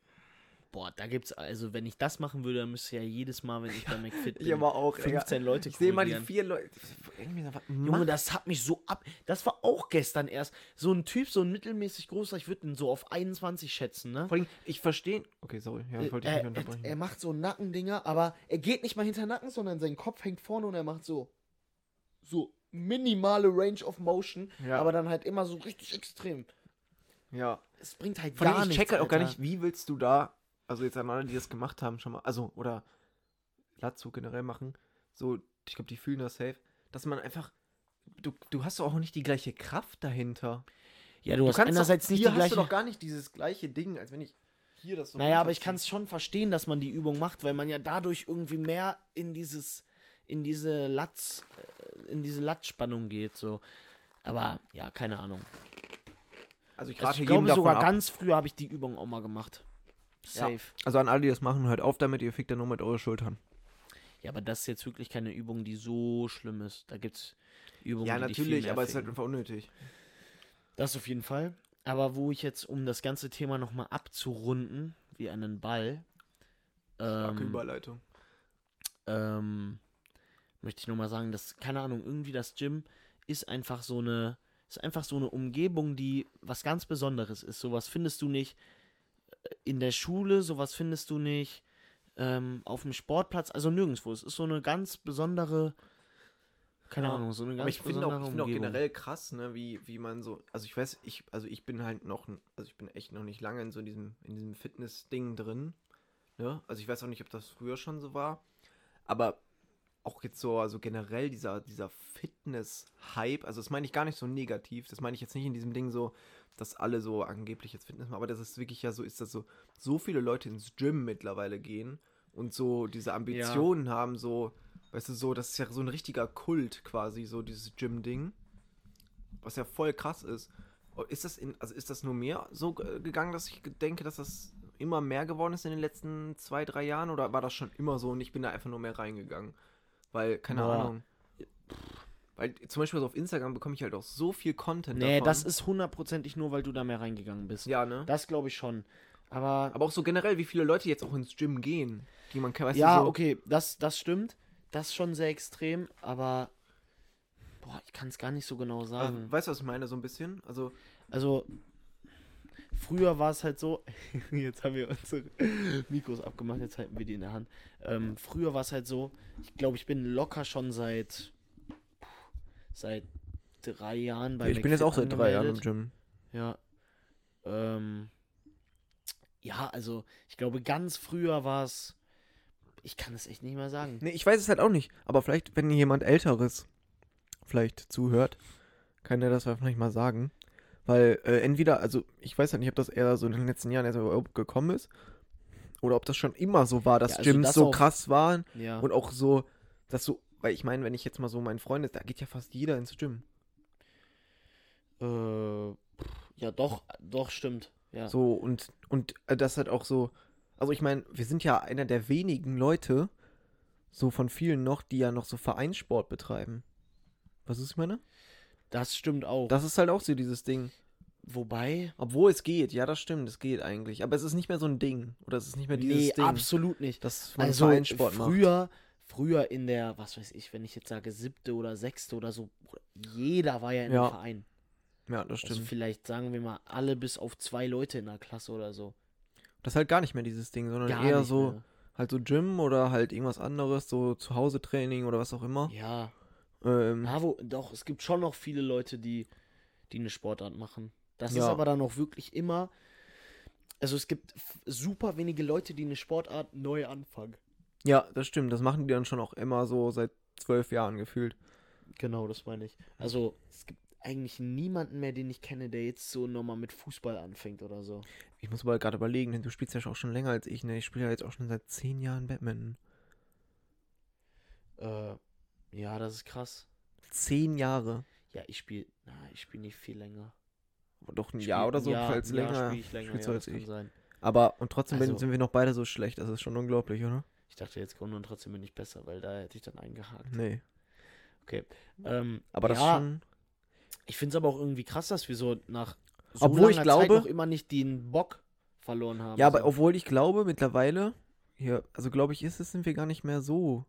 Boah, da gibt's, also wenn ich das machen würde, dann müsste ja jedes Mal, wenn ich bei *laughs* McFit bin, Ich aber auch. 15 Leute Ich sehe mal die vier Leute. Irgendwie so, was Junge, das hat mich so ab. Das war auch gestern erst. So ein Typ, so ein mittelmäßig großer, ich würde ihn so auf 21 schätzen, ne? Vor allem, ich verstehe. Okay, sorry. Ja, ich wollte dich er, nicht er, unterbrechen. er macht so Nackendinger, aber er geht nicht mal hinter Nacken, sondern sein Kopf hängt vorne und er macht so. So minimale Range of Motion, Ja. aber dann halt immer so richtig extrem. ja. Es bringt halt Vor gar allem, ich nichts. check halt auch gar nicht, wie willst du da, also jetzt an alle, die das gemacht haben, schon mal, also, oder Latzug generell machen, so, ich glaube, die fühlen das safe, dass man einfach, du, du hast doch auch nicht die gleiche Kraft dahinter. Ja, du, hast kannst einerseits doch, nicht hier die hast gleiche. du doch gar nicht dieses gleiche Ding, als wenn ich hier das so Naja, aber ich kann es schon verstehen, dass man die Übung macht, weil man ja dadurch irgendwie mehr in dieses, in diese Latz, äh, in diese Latzspannung geht, so. Aber ja, keine Ahnung. Also ich Also rate ich glaube sogar ab. ganz früh habe ich die Übung auch mal gemacht. Ja. Safe. Also an alle, die das machen, hört auf damit, ihr fickt dann nur mit euren Schultern. Ja, aber das ist jetzt wirklich keine Übung, die so schlimm ist. Da gibt's Übungen, Ja, die viel natürlich, aber es ist halt einfach unnötig. Das auf jeden Fall. Aber wo ich jetzt, um das ganze Thema nochmal abzurunden, wie einen Ball, Starke ähm, Überleitung. ähm, möchte ich nochmal sagen, dass, keine Ahnung, irgendwie das Gym ist einfach so eine, ist einfach so eine Umgebung, die was ganz Besonderes ist. Sowas findest du nicht äh, in der Schule, sowas findest du nicht ähm, auf dem Sportplatz, also nirgendwo. Es ist so eine ganz besondere, keine Ja, Ahnung, so eine ganz Aber ich finde besondere auch, ich find auch generell krass, ne, wie, wie man so, also ich weiß, ich, also ich bin halt noch, also ich bin echt noch nicht lange in so diesem, in diesem Fitness-Ding drin, ne, also ich weiß auch nicht, ob das früher schon so war, aber auch jetzt so, also generell dieser, dieser Fitness-Hype, also das meine ich gar nicht so negativ, das meine ich jetzt nicht in diesem Ding so, dass alle so angeblich jetzt Fitness machen, aber das ist wirklich ja so, ist das so, so viele Leute ins Gym mittlerweile gehen und so diese Ambitionen haben, so, weißt du, so, das ist ja so ein richtiger Kult quasi, so dieses Gym-Ding, was ja voll krass ist. Oh, Ist das in, also ist das nur mehr so ge- gegangen, dass ich denke, dass das immer mehr geworden ist in den letzten zwei, drei Jahren oder war das schon immer so und ich bin da einfach nur mehr reingegangen? Weil, keine Boah. Ahnung. Weil zum Beispiel so auf Instagram bekomme ich halt auch so viel Content Nee, davon. das ist hundertprozentig nur, weil du da mehr reingegangen bist. Ja, ne? Das glaube ich schon. Aber Aber auch so generell, wie viele Leute jetzt auch ins Gym gehen. Die man, weißt ja, so, okay, das, das stimmt. Das ist schon sehr extrem, aber boah, ich kann es gar nicht so genau Also, sagen. weißt du, was ich meine, so ein bisschen? Also, Also, früher war es halt so, *laughs* jetzt haben wir unsere Mikros abgemacht, jetzt halten wir die in der Hand. Ähm, früher war es halt so, ich glaube, ich bin locker schon seit seit drei Jahren bei ich bin jetzt auch McFit seit drei Jahren im. Gym. Ja. Ähm, ja, also ich glaube, ganz früher war es. Ich kann es echt nicht mehr sagen. Nee, ich weiß es halt auch nicht. Aber vielleicht, wenn jemand Älteres vielleicht zuhört, kann er das vielleicht mal sagen. Weil äh, entweder, also ich weiß halt nicht, ob das eher so in den letzten Jahren erst überhaupt gekommen ist. Oder ob das schon immer so war, dass Ja, also Gyms das so auch- krass waren. Ja. Und auch so, dass so, weil ich meine, wenn ich jetzt mal so mein Freund ist, da geht ja fast jeder ins Gym. Äh, ja, doch, doch, stimmt. Ja. So, und, und äh, das halt auch so, also ich meine, wir sind ja einer der wenigen Leute, so von vielen noch, die ja noch so Vereinssport betreiben. Was ist, ich meine? Das stimmt auch. Das ist halt auch so dieses Ding. Wobei. Obwohl es geht, ja, das stimmt, es geht eigentlich. Aber es ist nicht mehr so ein Ding. Oder es ist nicht mehr dieses Nee, Ding, absolut nicht. dass man Also Vereinssport macht. früher, früher in der, was weiß ich, wenn ich jetzt sage siebte oder sechste oder so, jeder war ja in Ja, einem Verein. Ja, das Also stimmt. vielleicht sagen wir mal alle bis auf zwei Leute in der Klasse oder so. das ist halt gar nicht mehr dieses Ding, sondern Gar eher so, mehr. halt so Gym oder halt irgendwas anderes, so Zuhause-Training oder was auch immer. Ja. Ähm, Na, wo, doch, es gibt schon noch viele Leute, die, die eine Sportart machen. Das ist Ja. aber dann auch wirklich immer. Also es gibt super wenige Leute, die eine Sportart neu anfangen. ja, das stimmt. Das machen die dann schon auch immer so seit zwölf Jahren gefühlt. Genau, das meine ich. Also es gibt eigentlich niemanden mehr, den ich kenne, der jetzt so nochmal mit Fußball anfängt oder so. Ich muss aber gerade überlegen, denn du spielst ja auch schon länger als ich, ne? Ich spiele ja jetzt auch schon seit zehn Jahren Badminton. Äh, ja, das ist krass. Zehn Jahre. Ja, ich spiele, na, ich spiele nicht viel länger. Doch ein Ich Jahr spiel- oder so, ja, falls länger. spiel ich länger, spielst ja, als ich. sein. Aber, und trotzdem Also- sind wir noch beide so schlecht. Das ist schon unglaublich, oder? Ich dachte, jetzt kommt nun trotzdem bin ich besser, weil da hätte ich dann eingehakt. Nee. Ähm, Aber das ja, schon. ich finde es aber auch irgendwie krass, dass wir so nach so Obwohl ich langer Zeit glaube- noch immer nicht den Bock verloren haben. Ja, aber so. obwohl ich glaube, mittlerweile, hier, also glaube ich, ist es, sind wir gar nicht mehr so,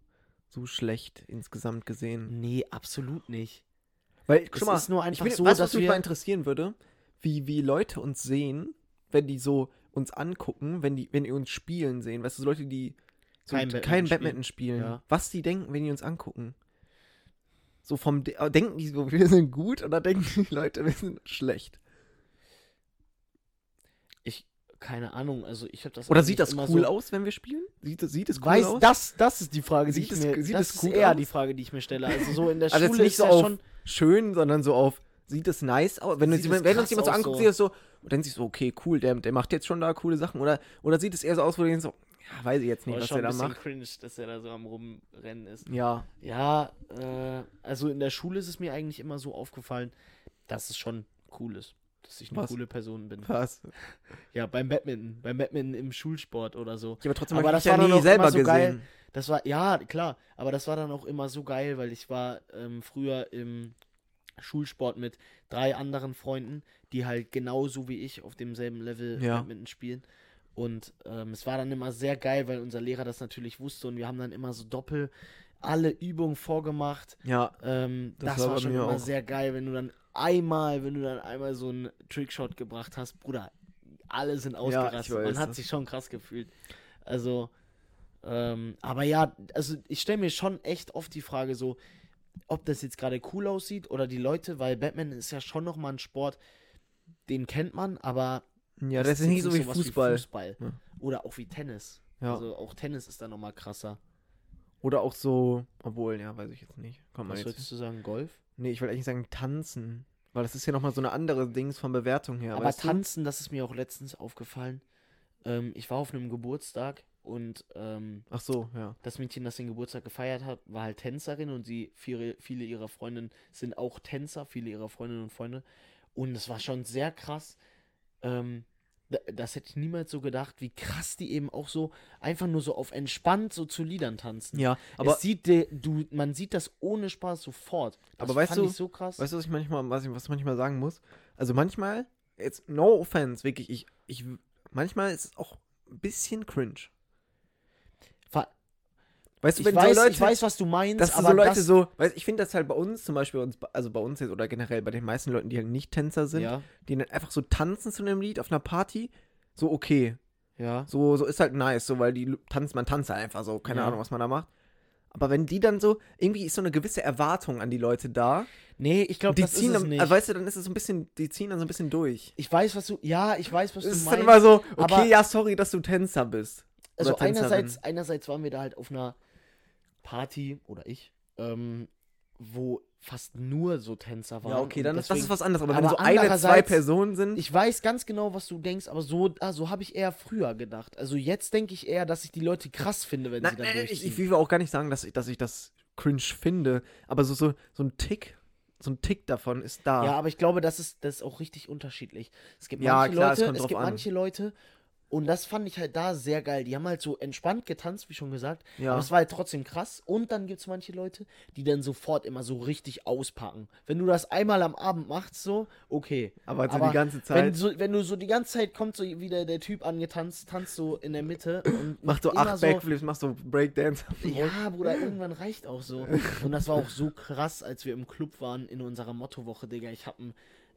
so schlecht insgesamt gesehen. Nee, absolut nicht. Weil, Es guck mal, ist nur ich einfach bin, so, dass was mich mal interessieren würde, wie, wie Leute uns sehen, wenn die so uns angucken, wenn die, wenn die uns spielen sehen. Weißt du, so Leute, die so Kein kein, Badminton Badminton spielen, Ja. was die denken, wenn die uns angucken. So vom, De äh, denken die so, *laughs* wir sind gut oder denken die Leute, wir sind schlecht? Ich, keine Ahnung, also ich habe das. Oder sieht das cool so, aus, wenn wir spielen? Sieht, sieht es cool Weiß, aus? das, das ist die Frage, die Sieht ich es- mir. sieht das es ist gut eher aus? die Frage, die ich mir stelle. Also so in der Also Schule nicht ist so ja auf schon. schön, sondern so auf, sieht es nice aus? Wenn, es wenn uns jemand so anguckt, so. sieht es so, und siehst du so, okay, cool, der, der macht jetzt schon da coole Sachen. Oder, oder sieht es eher so aus, wo du denkst so, ja, weiß ich jetzt nicht, Aber was schon der da macht. cringe, dass er da so am Rumrennen ist. Ja, Ja, äh, also in der Schule ist es mir eigentlich immer so aufgefallen, dass es schon cool ist. Dass ich eine Was? coole Person bin. was. Ja, beim Badminton. Beim Badminton im Schulsport oder so. Ja, aber trotzdem Aber das ich war ja nie selber so gesehen. geil. Das war, ja, klar, aber das war dann auch immer so geil, weil ich war ähm, früher im Schulsport mit drei anderen Freunden, die halt genauso wie ich auf demselben Level Ja. Badminton spielen. Und ähm, es war dann immer sehr geil, weil unser Lehrer das natürlich wusste und wir haben dann immer so doppel alle Übungen vorgemacht. Ja, Ähm, Das das, war war, schon immer auch. sehr geil, wenn du dann einmal, wenn du dann einmal so einen Trickshot gebracht hast, Bruder, alle sind ausgerastet. weiß, Man hat das- sich schon krass gefühlt. Also, ähm, aber ja, also ich stelle mir schon echt oft die Frage so, ob das jetzt gerade cool aussieht oder die Leute, weil Batman ist ja schon nochmal ein Sport, den kennt man, aber ja, das ist nicht so wie Fußball. Fußball. Ja. Oder auch wie Tennis. Ja. Also auch Tennis ist da nochmal krasser. Oder auch so, obwohl, ja, weiß ich jetzt nicht. Komm mal Was würdest du sagen, Golf? Nee, ich wollte eigentlich sagen tanzen. Weil das ist ja nochmal so eine andere Dings von Bewertung her. Aber weißt du? tanzen, das ist mir auch letztens aufgefallen. Ähm, ich war auf einem Geburtstag und ähm, Ach so, ja. das Mädchen, das den Geburtstag gefeiert hat, war halt Tänzerin und sie, viele, viele ihrer Freundinnen sind auch Tänzer, viele ihrer Freundinnen und Freunde. Und es war schon sehr krass. Ähm, da- das hätte ich niemals so gedacht, wie krass die eben auch so einfach nur so auf entspannt so zu Liedern tanzen. Ja, aber es sieht de, du, man sieht das ohne Spaß sofort. Das Aber weißt fand du- ich so krass. Weißt du, was ich manchmal, was ich, was manchmal sagen muss? Also manchmal, jetzt no offense, wirklich, ich, ich, manchmal ist es auch ein bisschen cringe. Weißt du, ich, wenn weiß, so Leute, ich weiß, was du meinst, dass aber so Leute so, weißt, ich finde das halt bei uns zum Beispiel, uns, also bei uns jetzt oder generell bei den meisten Leuten, die halt nicht Tänzer sind, ja, die dann einfach so tanzen zu einem Lied auf einer Party, so okay, ja. so, so ist halt nice, so, weil die tanzt, man tanzt halt einfach so, keine Ja. Ahnung, was man da macht. Aber wenn die dann so, irgendwie ist so eine gewisse Erwartung an die Leute da. Nee, ich glaube, das ziehen ist es dann, nicht. weißt du, dann ist es so ein bisschen, die ziehen dann so ein bisschen durch. ich weiß, was du. Ja, ich weiß, was Es du ist meinst. dann immer so, okay, ja, sorry, dass du Tänzer bist. also einerseits, einerseits waren wir da halt auf einer Party oder ich, ähm, wo fast nur so Tänzer waren. Ja, okay, dann ist das deswegen- ist was anderes. Aber wenn aber so eine, zwei Personen sind, Ich weiß ganz genau, was du denkst, aber so, ah, so habe ich eher früher gedacht. Also jetzt denke ich eher, dass ich die Leute krass finde, wenn na, sie dann äh, ich, durchziehen. ich will auch gar nicht sagen, dass ich, dass ich das cringe finde, aber so, so, so ein Tick, so ein Tick davon ist da. Ja, aber ich glaube, das ist, das ist auch richtig unterschiedlich. Es gibt Ja, manche klar, es Leute, es drauf gibt an. manche Leute, und das fand ich halt da sehr geil. Die haben halt so entspannt getanzt, wie schon gesagt. Ja. Aber es war halt trotzdem krass. Und dann gibt es manche Leute, die dann sofort immer so richtig auspacken. Wenn du das einmal am Abend machst, so, okay. aber so aber die ganze Wenn, Zeit so, wenn du so die ganze Zeit kommt so wieder der Typ angetanzt, tanzt so in der Mitte und *clears throat* macht so acht Backflips, macht so Breakdance. *laughs* ja, Bruder, irgendwann reicht auch so. Und das war auch so krass, als wir im Club waren in unserer Mottowoche, Digga. Ich habe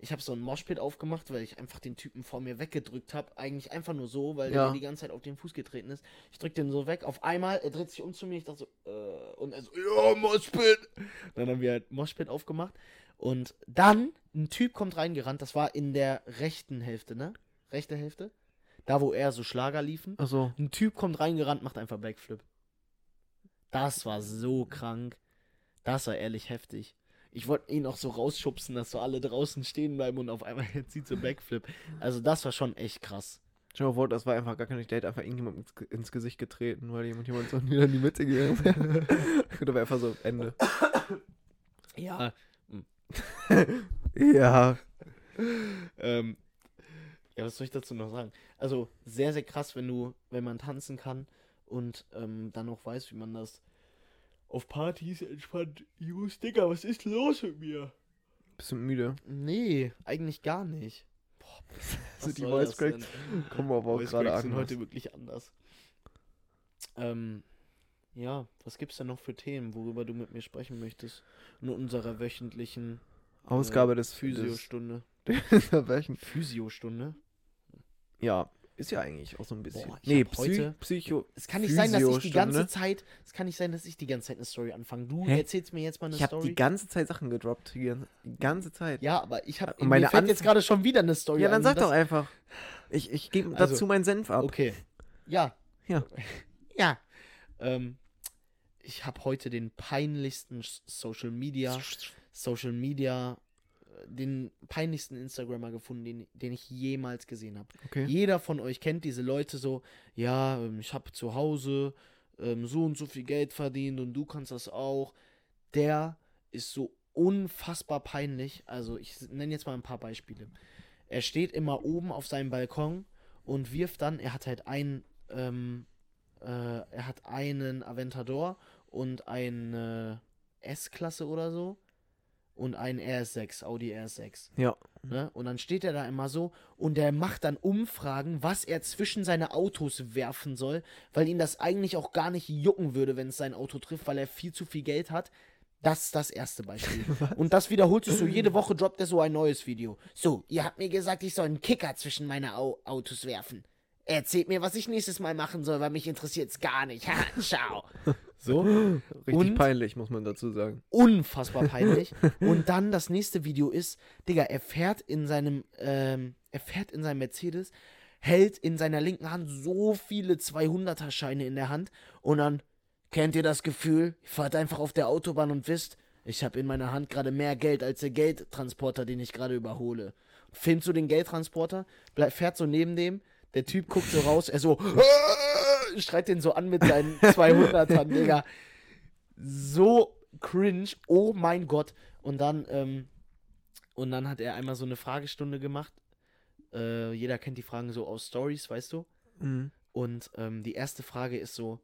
ich hab so ein Moshpit aufgemacht, weil ich einfach den Typen vor mir weggedrückt habe. Eigentlich einfach nur so, weil Ja. der mir die ganze Zeit auf den Fuß getreten ist. Ich drück den so weg. Auf einmal, er dreht sich um zu mir. Ich dachte so, äh, und er so, ja, Moshpit. Dann haben wir halt Moshpit aufgemacht. Und dann, ein Typ kommt reingerannt. Das war in der rechten Hälfte, ne? Rechte Hälfte. Da, wo er so Schlager liefen. Achso. Ein Typ kommt reingerannt, macht einfach Backflip. Das war so krank. Das war ehrlich heftig. Ich wollte ihn auch so rausschubsen, dass so alle draußen stehen bleiben und auf einmal *laughs* jetzt sieht so Backflip. Also das war schon echt krass. Stell dir vor, das war einfach gar keine Date, einfach irgendjemand ins, Ge- ins Gesicht getreten, weil jemand jemand so wieder *laughs* in die Mitte gegangen wäre. *laughs* Oder wäre einfach so Ende. Ja. Ja. Ähm, ja, was soll ich dazu noch sagen? Also sehr, sehr krass, wenn du, wenn man tanzen kann und ähm, dann auch weiß, wie man das auf Partys entspannt use. Digga, was ist los mit mir? Bist du müde? Nee, eigentlich gar nicht. Boah, Also was die soll Voice Cracks kommen aber auch gerade Cracks sind an. heute wirklich anders. Ähm, ja, was gibt's denn noch für Themen, worüber du mit mir sprechen möchtest? In unserer wöchentlichen Ausgabe äh, des Physiostunde. *laughs* Physiostunde. Welchen? Physiostunde? Ja, ist ja eigentlich auch so ein bisschen. Boah, ich nee, hab heute- Psy Psycho. Es kann nicht sein, dass ich die ganze Zeit, es kann nicht sein, dass ich die ganze Zeit eine Story anfange. Du Hä? erzählst mir jetzt mal eine Ich habe Story. die ganze Zeit Sachen gedroppt. Die ganze, Zeit. ja, aber ich habe Und mir fällt jetzt Anf- gerade schon wieder eine Story Ja, dann an, sag doch einfach. Ich, ich gebe Also, dazu meinen Senf ab. Okay. Ja. Ja. *laughs* Ja. Ähm, ich habe heute den peinlichsten Social Media, *laughs* Social Media, den peinlichsten Instagrammer gefunden, den, den ich jemals gesehen habe. Okay. Jeder von euch kennt diese Leute so, ja, ähm, ich habe zu Hause ähm, so und so viel Geld verdient und du kannst das auch. Der ist so unfassbar peinlich. Also ich nenne jetzt mal ein paar Beispiele. Er steht immer oben auf seinem Balkon und wirft dann, er hat halt einen, ähm, äh, er hat einen Aventador und eine S-Klasse oder so und einen RS6, Audi RS6. Ja. Ne? Und dann steht er da immer so und er macht dann Umfragen, was er zwischen seine Autos werfen soll, weil ihn das eigentlich auch gar nicht jucken würde, wenn es sein Auto trifft, weil er viel zu viel Geld hat. Das ist das erste Beispiel. *laughs* und das wiederholt sich so. Jede Woche droppt er so ein neues Video. So, ihr habt mir gesagt, ich soll einen Kicker zwischen meine Au Autos werfen. Erzählt mir, was ich nächstes Mal machen soll, weil mich interessiert's gar nicht. Ha, ciao. *laughs* So. *gasps* Richtig Und? peinlich, muss man dazu sagen. unfassbar peinlich. *laughs* Und dann das nächste Video ist, Digga, er fährt in seinem, ähm, er fährt in seinem Mercedes, hält in seiner linken Hand so viele 200er Scheine in der Hand und dann, kennt ihr das Gefühl? Ihr fahrt einfach auf der Autobahn und wisst, ich habe in meiner Hand gerade mehr Geld als der Geldtransporter, den ich gerade überhole. Filmt so den Geldtransporter, bleib, fährt so neben dem, der Typ guckt so raus, er so, *laughs* schreit den so an mit seinen *laughs* 200ern, Digga so cringe. Oh mein Gott. Und dann, ähm, und dann hat er einmal so eine Fragestunde gemacht. Äh, jeder kennt die Fragen so aus Stories, weißt du? Mhm. Und ähm, die erste Frage ist so: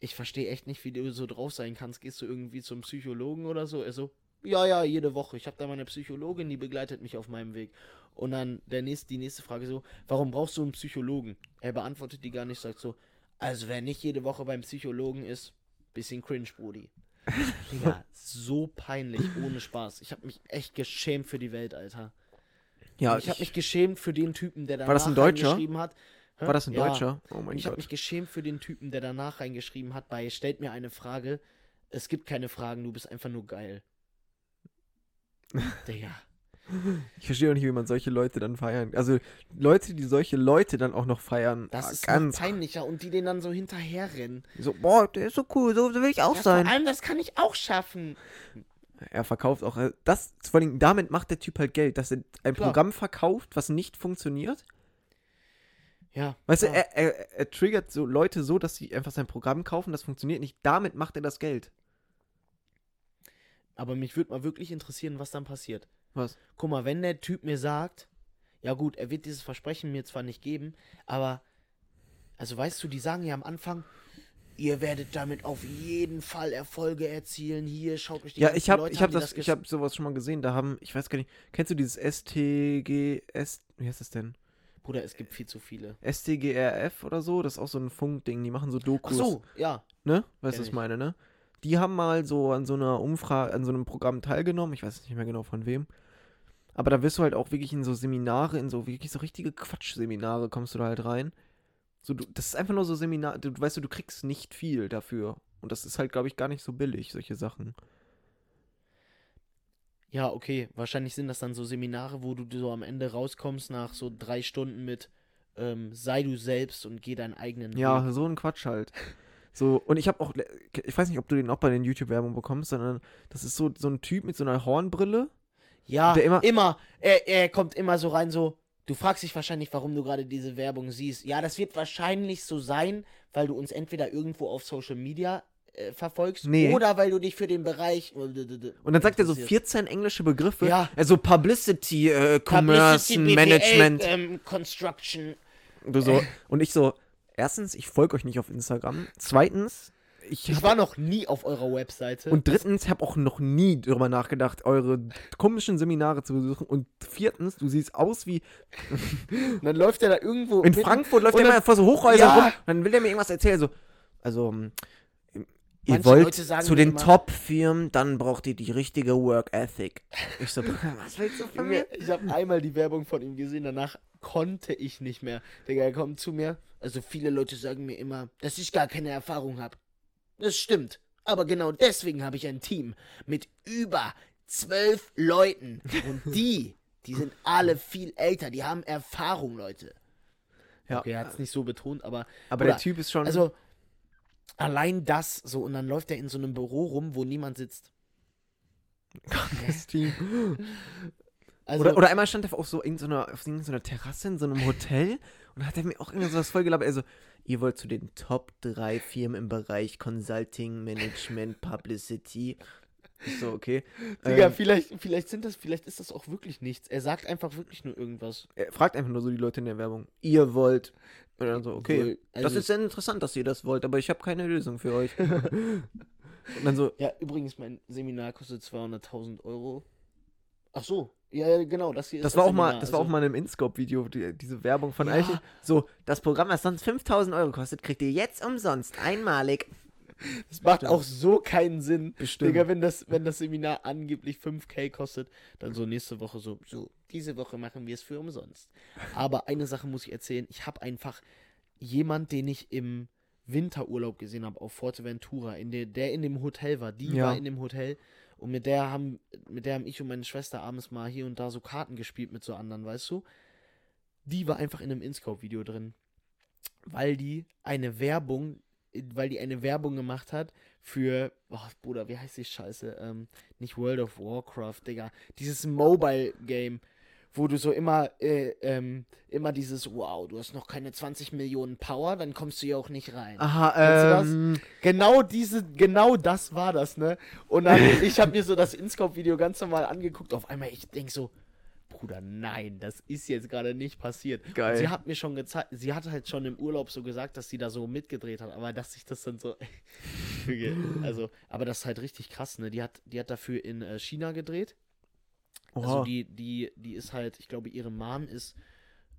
Ich verstehe echt nicht, wie du so drauf sein kannst. Gehst du irgendwie zum Psychologen oder so? Er so: Ja, ja, jede Woche. Ich habe da meine Psychologin, die begleitet mich auf meinem Weg. Und dann der nächste, die nächste Frage so: Warum brauchst du einen Psychologen? Er beantwortet die gar nicht, sagt so: Also, wer nicht jede Woche beim Psychologen ist, bisschen cringe, Brudi. *laughs* Digga, so peinlich, ohne Spaß. Ich habe mich echt geschämt für die Welt, Alter. Ja, ich habe mich geschämt für den Typen, der danach das ein Deutscher? geschrieben hat. Hä? war das ein Ja. Deutscher? Oh mein Ich habe Gott. mich geschämt für den Typen, der danach reingeschrieben hat, bei stellt mir eine Frage. Es gibt keine Fragen, du bist einfach nur geil. *laughs* Digga. Ich verstehe auch nicht, wie man solche Leute dann feiern. Also Leute, die solche Leute dann auch noch feiern. Das ah, ist ganz peinlicher und die den dann so hinterherrennen. so, boah, der ist so cool, so will ich auch Ja, sein. Vor allem, das kann ich auch schaffen. Er verkauft auch äh, das, vor allem damit macht der Typ halt Geld, dass er ein Klar. Programm verkauft, was nicht funktioniert. Ja. Weißt du, klar. er, er, er triggert so Leute so, dass sie einfach sein Programm kaufen, das funktioniert nicht. Damit macht er das Geld. Aber mich würde mal wirklich interessieren, was dann passiert. Was? Guck mal, wenn der Typ mir sagt, ja gut, er wird dieses Versprechen mir zwar nicht geben, aber, also weißt du, die sagen ja am Anfang, ihr werdet damit auf jeden Fall Erfolge erzielen. Hier, schaut euch die Ja, ich habe ich hab die das, ich habe sowas schon mal gesehen. Da haben, ich weiß gar nicht, kennst du dieses STGS, wie heißt das denn? Bruder, es gibt viel zu viele. STGRF oder so, das ist auch so ein Funkding, die machen so Ach Dokus. so, ja. Ne? Weißt du, was ich. meine, ne? Die haben mal so an so einer Umfrage, an so einem Programm teilgenommen, ich weiß nicht mehr genau von wem. Aber da wirst du halt auch wirklich in so Seminare, in so wirklich so richtige Quatschseminare kommst du da halt rein. So, du, das ist einfach nur so Seminar, du, weißt du, du kriegst nicht viel dafür. Und das ist halt, glaube ich, gar nicht so billig, solche Sachen. Ja, okay. Wahrscheinlich sind das dann so Seminare, wo du so am Ende rauskommst nach so drei Stunden mit ähm, sei du selbst und geh deinen eigenen Ja, Weg. so ein Quatsch halt. So, und ich habe auch, ich weiß nicht, ob du den auch bei den YouTube-Werbungen bekommst, sondern das ist so, so ein Typ mit so einer Hornbrille. Ja, Der immer, immer- Er, er kommt immer so rein, so. Du fragst dich wahrscheinlich, warum du gerade diese Werbung siehst. Ja, das wird wahrscheinlich so sein, weil du uns entweder irgendwo auf Social Media äh, verfolgst Nee. oder weil du dich für den Bereich. Und dann sagt er so interessierst. 14 englische Begriffe. Ja. Also Publicity, äh, Commerce, Publicity, BWL, Management. Ähm, Construction. Du so, und ich so, erstens, ich folge euch nicht auf Instagram. Zweitens, ich, Ich war noch nie auf eurer Webseite. und drittens, habe auch noch nie darüber nachgedacht, eure komischen Seminare zu besuchen. Und viertens, du siehst aus wie Und *laughs* dann läuft er da irgendwo in Frankfurt läuft der immer vor so Hochhäusern Ja. rum. Dann will er mir irgendwas erzählen. So, also, ähm, ihr Manche wollt zu den Top-Firmen, dann braucht ihr die richtige Work Ethic. Ich so, *laughs* was willst du von mir? Ich habe einmal die Werbung von ihm gesehen, danach konnte ich nicht mehr. Digga, er kommt zu mir. Also viele Leute sagen mir immer, dass ich gar keine Erfahrung habe. Das stimmt. Aber genau deswegen habe ich ein Team mit über zwölf Leuten. Und *laughs* die, die sind alle viel älter. Die haben Erfahrung, Leute. Ja. Okay, er hat es nicht so betont, aber. Aber Oder- der Typ ist schon. Also, allein das so. Und dann läuft er in so einem Büro rum, wo niemand sitzt. das Team. *laughs* Also, Oder, oder einmal stand er auch so in so einer, auf irgendeiner Terrasse in so einem Hotel *laughs* und hat er mir auch irgendwas was voll gelabert. Also, ihr wollt zu den Top 3 Firmen im Bereich Consulting, Management, Publicity. So, okay. Digga, Ähm, vielleicht, vielleicht sind das, vielleicht ist das auch wirklich nichts. Er sagt einfach wirklich nur irgendwas. er fragt einfach nur so die Leute in der Werbung. Ihr wollt. Und dann so, okay. Also- das ist sehr interessant, dass ihr das wollt, aber ich habe keine Lösung für euch. *laughs* und dann so, Ja, übrigens, mein Seminar kostet 200.000 Euro. Ach so, ja, genau, das hier ist das war auch mal, das war auch also- mal in einem InScope-Video, die, diese Werbung von Ja. Eichel. So, das Programm, das sonst 5000 Euro kostet, kriegt ihr jetzt umsonst, einmalig. Das macht Stimmt. auch so keinen Sinn. Bestimmt. Digga, wenn das, wenn das Seminar angeblich 5k kostet, dann so nächste Woche so, so, diese Woche machen wir es für umsonst. Aber eine Sache muss ich erzählen, ich habe einfach jemand, den ich im Winterurlaub gesehen habe auf Forteventura, in der, der in dem Hotel war, die Ja. war in dem Hotel und mit der haben, mit der haben ich und meine Schwester abends mal hier und da so Karten gespielt mit so anderen, weißt du? Die war einfach in einem Inscope-Video drin. Weil die eine Werbung, weil die eine Werbung gemacht hat für, oh Bruder, wie heißt die Scheiße? Ähm, nicht World of Warcraft, Digga. Dieses Mobile-Game, wo du so immer, äh, ähm, immer dieses, wow, du hast noch keine 20 Millionen Power, dann kommst du ja auch nicht rein. Aha, ähm, Genau diese, genau das war das, ne? Und dann, *laughs* ich habe mir so das Inscope-Video ganz normal angeguckt. Auf einmal, ich denk so, Bruder, nein, das ist jetzt gerade nicht passiert. Geil. Und sie hat mir schon gezeigt, sie hat halt schon im Urlaub so gesagt, dass sie da so mitgedreht hat, aber dass ich das dann so, *laughs* also, aber das ist halt richtig krass, ne? Die hat, die hat dafür in äh, China gedreht. Oha, Also die, die, die ist halt, ich glaube, ihre Mom ist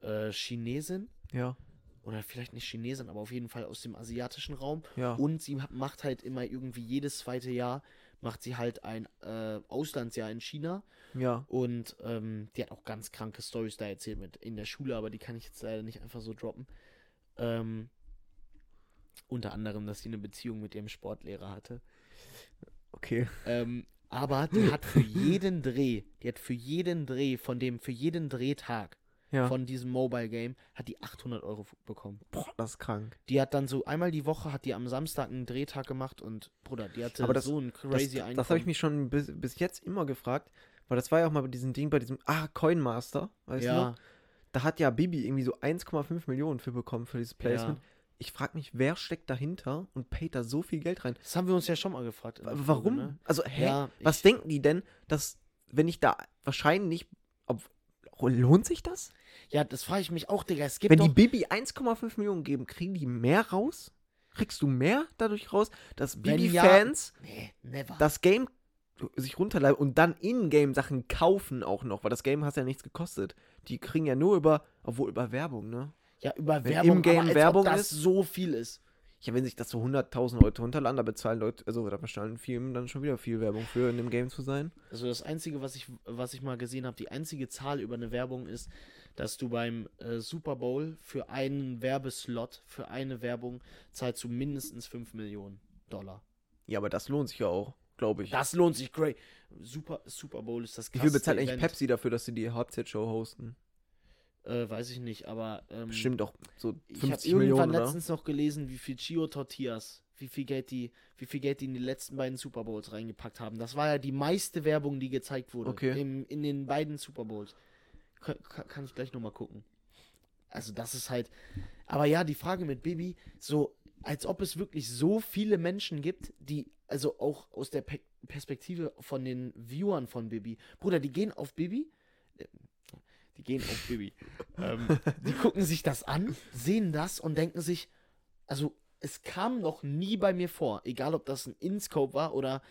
äh, Chinesin ja, oder vielleicht nicht Chinesin, aber auf jeden Fall aus dem asiatischen Raum. ja. Und sie macht halt immer irgendwie jedes zweite Jahr macht sie halt ein äh, Auslandsjahr in China ja. und ähm, die hat auch ganz kranke Stories da erzählt mit in der Schule, aber die kann ich jetzt leider nicht einfach so droppen. Ähm, unter anderem, dass sie eine Beziehung mit ihrem Sportlehrer hatte. Okay. Ähm, aber die *laughs* hat für jeden Dreh, die hat für jeden Dreh von dem, für jeden Drehtag Ja. von diesem Mobile Game, hat die 800 Euro bekommen. Boah, das ist krank. Die hat dann so einmal die Woche, hat die am Samstag einen Drehtag gemacht und Bruder, die hatte Aber das- so ein Das, crazy Einkommen. das habe ich mich schon bis, bis jetzt immer gefragt, weil das war ja auch mal bei diesem Ding, bei diesem, ah, Coinmaster, weißt du ja, noch? Da hat ja Bibi irgendwie so 1,5 Millionen für bekommen für dieses Placement. Ja. Ich frage mich, wer steckt dahinter und payt da so viel Geld rein? das haben wir uns ja schon mal gefragt. in der W- Folge, Warum? ne? Also, hä? Ja, Was denken die denn, dass, wenn ich da wahrscheinlich, ob, lohnt sich das? Ja, das frage ich mich auch, Digga. Es gibt Wenn die Bibi 1,5 Millionen geben, kriegen die mehr raus? Kriegst du mehr dadurch raus, dass Wenn ja- Bibi-Fans Nee, das Game sich runterladen und dann in-game Sachen kaufen auch noch, weil das Game hat ja nichts gekostet. Die kriegen ja nur über, obwohl über Werbung, ne? Ja, über wenn Werbung, im-game aber als Werbung ob das ist- so viel ist. Ja, wenn sich das so 100.000 Leute runterladen, da bezahlen Leute, also da bezahlen Firmen dann schon wieder viel Werbung für, in dem Game zu sein. Also das Einzige, was ich, was ich mal gesehen habe, die einzige Zahl über eine Werbung ist, dass du beim äh, Super Bowl für einen Werbeslot, für eine Werbung, zahlst du mindestens 5 Millionen Dollar. Ja, aber das lohnt sich ja auch, glaube ich. Das lohnt sich great. Super, Super Bowl ist das Wie viel bezahlt krasseste eigentlich. Pepsi dafür, dass sie die Halbzeitshow hosten? Äh, weiß ich nicht, aber ähm, Bestimmt auch so Ich habe 50 irgendwann Millionen, oder? letztens noch gelesen, wie viel Chio Tortillas, wie viel Geld die, wie viel Geld die in die letzten beiden Super Bowls reingepackt haben. Das war ja die meiste Werbung, die gezeigt wurde Okay. im, in den beiden Super Bowls. Kann, kann ich gleich nochmal gucken. Also das ist halt. Aber ja, die Frage mit Bibi, so als ob es wirklich so viele Menschen gibt, die also auch aus der Pe Perspektive von den Viewern von Bibi, Bruder, die gehen auf Bibi, die gehen auf Bibi, ähm, die gucken sich das an, sehen das und denken sich, Also, es kam noch nie bei mir vor, egal ob das ein InScope war oder,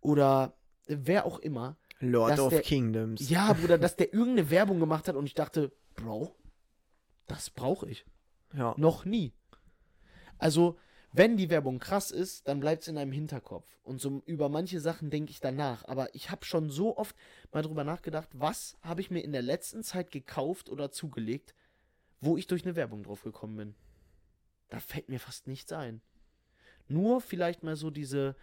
oder wer auch immer. Lord of der- Kingdoms. Ja, Bruder, dass der irgendeine Werbung gemacht hat und ich dachte, Bro, das brauche ich. ja. Noch nie. Also, wenn die Werbung krass ist, dann bleibt es in einem Hinterkopf. Und so über manche Sachen denke ich danach. Aber ich habe schon so oft mal drüber nachgedacht, was habe ich mir in der letzten Zeit gekauft oder zugelegt, wo ich durch eine Werbung drauf gekommen bin. Da fällt mir fast nichts ein. Nur vielleicht mal so diese,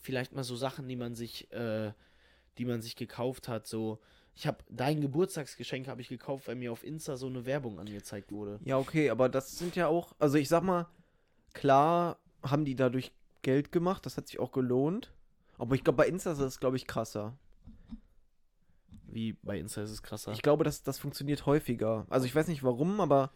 vielleicht mal so Sachen, die man sich, äh, die man sich gekauft hat. So, ich habe dein Geburtstagsgeschenk habe ich gekauft, weil mir auf Insta so eine Werbung angezeigt wurde. Ja, okay, aber das sind ja auch, also ich sag mal, klar haben die dadurch Geld gemacht, das hat sich auch gelohnt. Aber ich glaube, bei Insta ist das, glaube ich, krasser. Wie bei Insta ist es krasser. Ich glaube, das, das funktioniert häufiger. Also ich weiß nicht warum, aber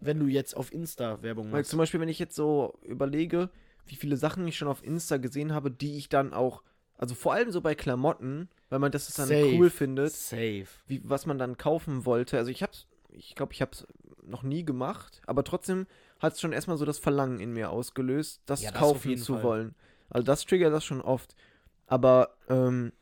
wenn du jetzt auf Insta Werbung weil machst. zum Beispiel, wenn ich jetzt so überlege, wie viele Sachen ich schon auf Insta gesehen habe, die ich dann auch, also vor allem so bei Klamotten, weil man das dann Safe. cool findet, Safe. wie, was man dann kaufen wollte. Also ich hab's, ich glaube, ich hab's noch nie gemacht, aber trotzdem hat es schon erstmal so das Verlangen in mir ausgelöst, das Ja, das auf kaufen zu Fall. wollen. Also das triggert das schon oft. Aber ähm,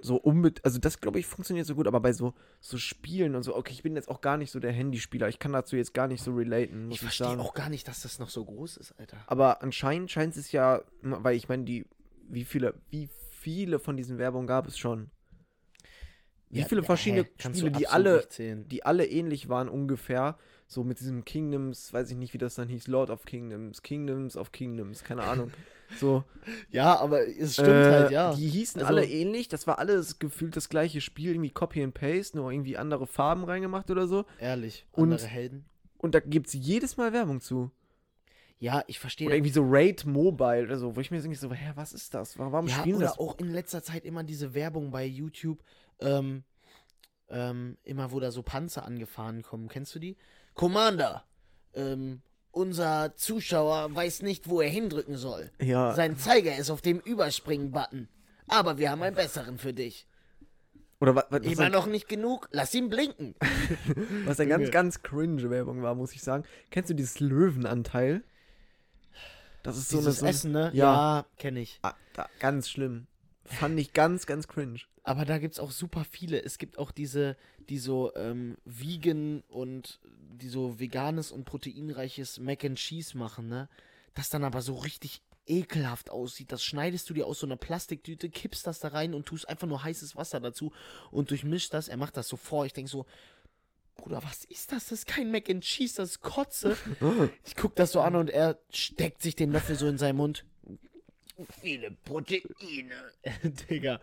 so unbedingt, also das glaube ich funktioniert so gut, aber bei so, so Spielen und so, okay, ich bin jetzt auch gar nicht so der Handyspieler, ich kann dazu jetzt gar nicht so relaten, muss Ich ich, verstehe sagen. auch gar nicht, dass das noch so groß ist, Alter. Aber anscheinend scheint es ja, weil ich meine, die, wie viele, wie viele von diesen Werbungen gab es schon? Wie Ja, viele verschiedene kannst Spiele, die alle die alle ähnlich waren ungefähr. So mit diesem Kingdoms, weiß ich nicht, wie das dann hieß, Lord of Kingdoms, Kingdoms of Kingdoms, keine Ahnung. So. *laughs* Ja, aber es stimmt äh, halt, ja. Die hießen Also- alle ähnlich. Das war alles gefühlt das gleiche Spiel, irgendwie Copy and Paste, nur irgendwie andere Farben reingemacht oder so. Ehrlich. Und- andere Helden. Und da gibt es jedes Mal Werbung zu. Ja, ich verstehe. Oder irgendwie so Raid Mobile oder so, wo ich mir denke so, hä, was ist das? Warum ja, spielen oder das? auch in letzter Zeit immer diese Werbung bei YouTube, ähm, ähm, immer wo da so Panzer angefahren kommen. Kennst du die? Commander, ähm, unser Zuschauer weiß nicht, wo er hindrücken soll. Ja, Sein Zeiger ist auf dem Überspringen-Button. Aber wir haben einen besseren für dich. oder was, was, was, Immer noch nicht genug? Lass ihn blinken. *laughs* was eine ganz, ganz cringe Werbung war, muss ich sagen. Kennst du dieses Löwenanteil? Das ist so eine, Dieses so eine Essen, ne? Ja. Ja, kenne ich. Ah, da, ganz schlimm. Fand ich ganz, ganz cringe. Aber da gibt es auch super viele. Es gibt auch diese, die so ähm, vegan und die so veganes und proteinreiches Mac and Cheese machen, ne? Das dann aber so richtig ekelhaft aussieht. Das schneidest du dir aus so einer Plastiktüte, kippst das da rein und tust einfach nur heißes Wasser dazu und durchmischt das. Er macht das so vor. Ich denke so, Bruder, was ist das? Das ist kein Mac and Cheese, das ist Kotze. *laughs* Ich guck das so an und er steckt sich den Löffel so in seinen Mund. Viele Proteine. *laughs* Digga.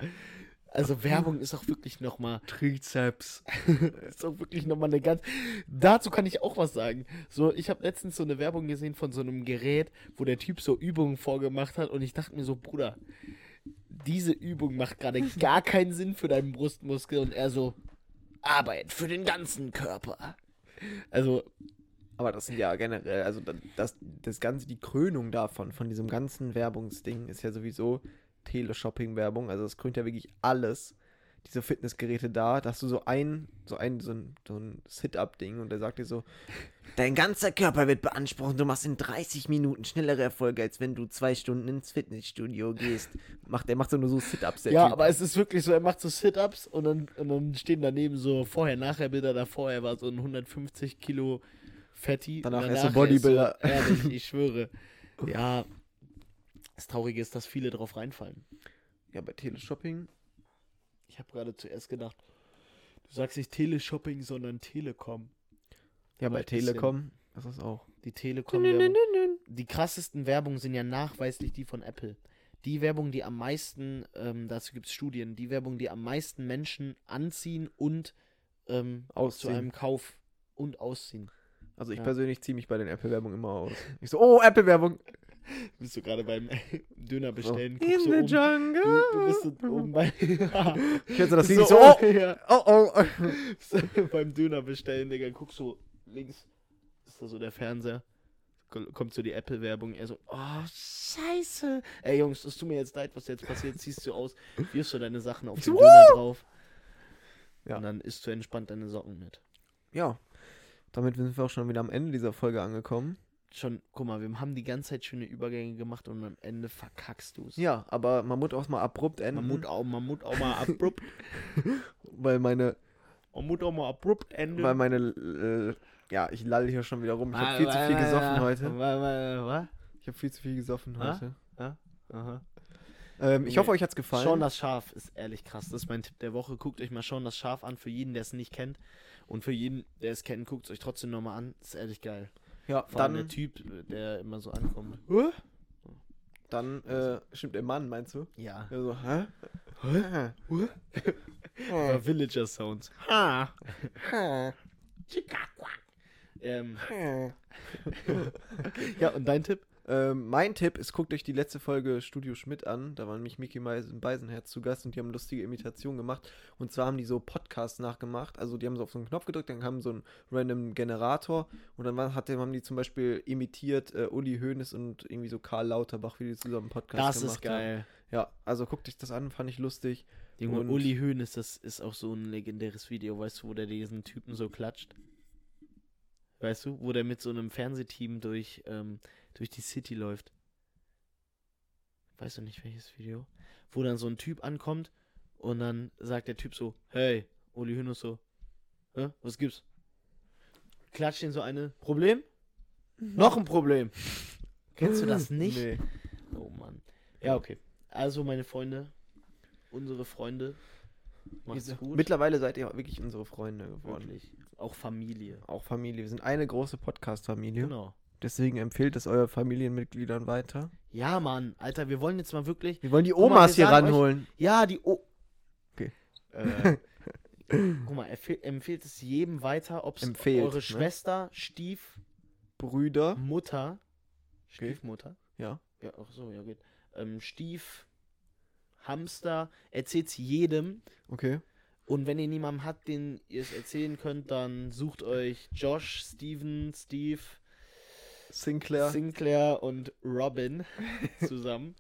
Also Werbung ist auch wirklich nochmal, Trizeps. *laughs* ist auch wirklich nochmal eine ganz. Dazu kann ich auch was sagen. So, ich habe letztens so eine Werbung gesehen von so einem Gerät, wo der Typ so Übungen vorgemacht hat und ich dachte mir so, Bruder, diese Übung macht gerade *laughs* gar keinen Sinn für deinen Brustmuskel und er so, Arbeit für den ganzen Körper. Also, Aber das sind ja generell, also da- das, das Ganze, die Krönung davon, von diesem ganzen Werbungsding, ist ja sowieso Teleshopping-Werbung. Also das krönt ja wirklich alles. Diese Fitnessgeräte da, da hast du so ein, so ein, so ein, so ein Sit-Up-Ding und der sagt dir so, dein ganzer Körper wird beansprucht, du machst in 30 Minuten schnellere Erfolge, als wenn du zwei Stunden ins Fitnessstudio gehst. Macht, der macht so nur so Sit-Ups, ja, Typ. aber es ist wirklich so, er macht so Sit-Ups und dann, und dann stehen daneben so Vorher-Nachher-Bilder davor. Er war so ein 150 Kilo Fetti. Danach und er ist so danach Bodybuilder. so, ehrlich, *laughs* ich schwöre. Ja, das Traurige ist, dass viele drauf reinfallen. Ja, bei Teleshopping. Ich habe gerade zuerst gedacht, du sagst nicht Teleshopping, sondern Telekom. Ja, bei Vielleicht bisschen- Telekom. Das ist auch. Die Telekom-Werbung. Die krassesten Werbungen sind ja nachweislich die von Apple. Die Werbung, die am meisten, ähm, dazu gibt es Studien, die Werbung, die am meisten Menschen anziehen und ähm, zu einem Kauf und ausziehen. Also ich Ja. persönlich ziehe mich bei den Apple-Werbung immer aus. Ich so, oh, Apple-Werbung. *laughs* Bist du gerade beim Döner So. bestellen? In guckst the du oben, jungle. du, du bist so oben bei. *laughs* Ich hätte das Lied so, so, oh, ja, oh, oh. so *laughs* beim Döner bestellen, Digga, guckst du links, ist da so der Fernseher. Ko- Kommt so die Apple-Werbung, er so, oh, scheiße. Ey, Jungs, es tut mir jetzt leid, was jetzt passiert. Ziehst du aus, wirfst du deine Sachen auf den so, Döner drauf. Ja. Und dann isst du entspannt deine Socken mit. Ja, damit sind wir auch schon wieder am Ende dieser Folge angekommen. schon, guck mal, wir haben die ganze Zeit schöne Übergänge gemacht und am Ende verkackst du es. Ja, aber man muss auch mal abrupt enden, Man muss auch, man muss auch mal abrupt, *laughs* weil meine, man muss auch mal abrupt enden. weil meine, äh, ja, ich lall hier schon wieder rum. Ich habe viel zu viel gesoffen heute. Was? Ich habe viel zu viel gesoffen heute. Aha. Ähm, ich Nee. hoffe, euch hat's gefallen. Sean das Schaf ist ehrlich krass. Das ist mein Tipp der Woche. Guckt euch mal Sean das Schaf an. Für jeden, der es nicht kennt. Und für jeden, der es kennt, guckt es euch trotzdem nochmal an. ist ehrlich geil. ja, Vor allem der dann, Typ, der immer so ankommt. dann, äh, stimmt der Mann, meinst du? Ja. Ja, so, hä? Hä? Äh, Villager Sounds. Ha. Hä? Ähm, *laughs* ja, und dein Tipp? Ähm, mein Tipp ist, guckt euch die letzte Folge Studio Schmidt an. Da waren mich Mickey Beisenherz zu Gast und die haben lustige Imitationen gemacht. Und zwar haben die so Podcasts nachgemacht. Also die haben so auf so einen Knopf gedrückt, dann kam so ein random Generator und dann war, hat, haben die zum Beispiel imitiert äh, Uli Hoeneß und irgendwie so Karl Lauterbach, wie die zusammen einen Podcast Das gemacht ist geil. haben. Ja, also guckt euch das an, fand ich lustig. Junge, Und- Uli Hoeneß, das ist auch so ein legendäres Video, weißt du, wo der diesen Typen so klatscht? Weißt du, wo der mit so einem Fernsehteam durch, ähm, durch die City läuft. Weißt du nicht, welches Video? Wo dann so ein Typ ankommt und dann sagt der Typ so, hey, Uli Hoeneß so, Hä, was gibt's? Klatscht ihn so eine, Problem? Noch ein Problem. Kennst du das *laughs* nicht? Nee. Oh Mann. Ja, okay. Also, meine Freunde, unsere Freunde, macht's gut. Mittlerweile seid ihr wirklich unsere Freunde geworden. Wirklich. Auch Familie. Auch Familie. Wir sind eine große Podcast-Familie. Genau. Deswegen empfehlt es euren Familienmitgliedern weiter. Ja, Mann, Alter, wir wollen jetzt mal wirklich. Wir wollen die mal, Omas wir hier sagen euch- ranholen. Ja, die O. Okay. Äh, guck mal, empfehl, empfehlt es jedem weiter, ob es eure ne? Schwester, Stief, Brüder. Mutter, Okay. Stiefmutter, Ja. ja, ach so, ja, geht. Ähm, Stief, Hamster, erzählt's jedem. Okay. Und wenn ihr niemanden habt, den ihr es erzählen könnt, dann sucht euch Josh, Steven, Steve, Sinclair. Sinclair und Robin zusammen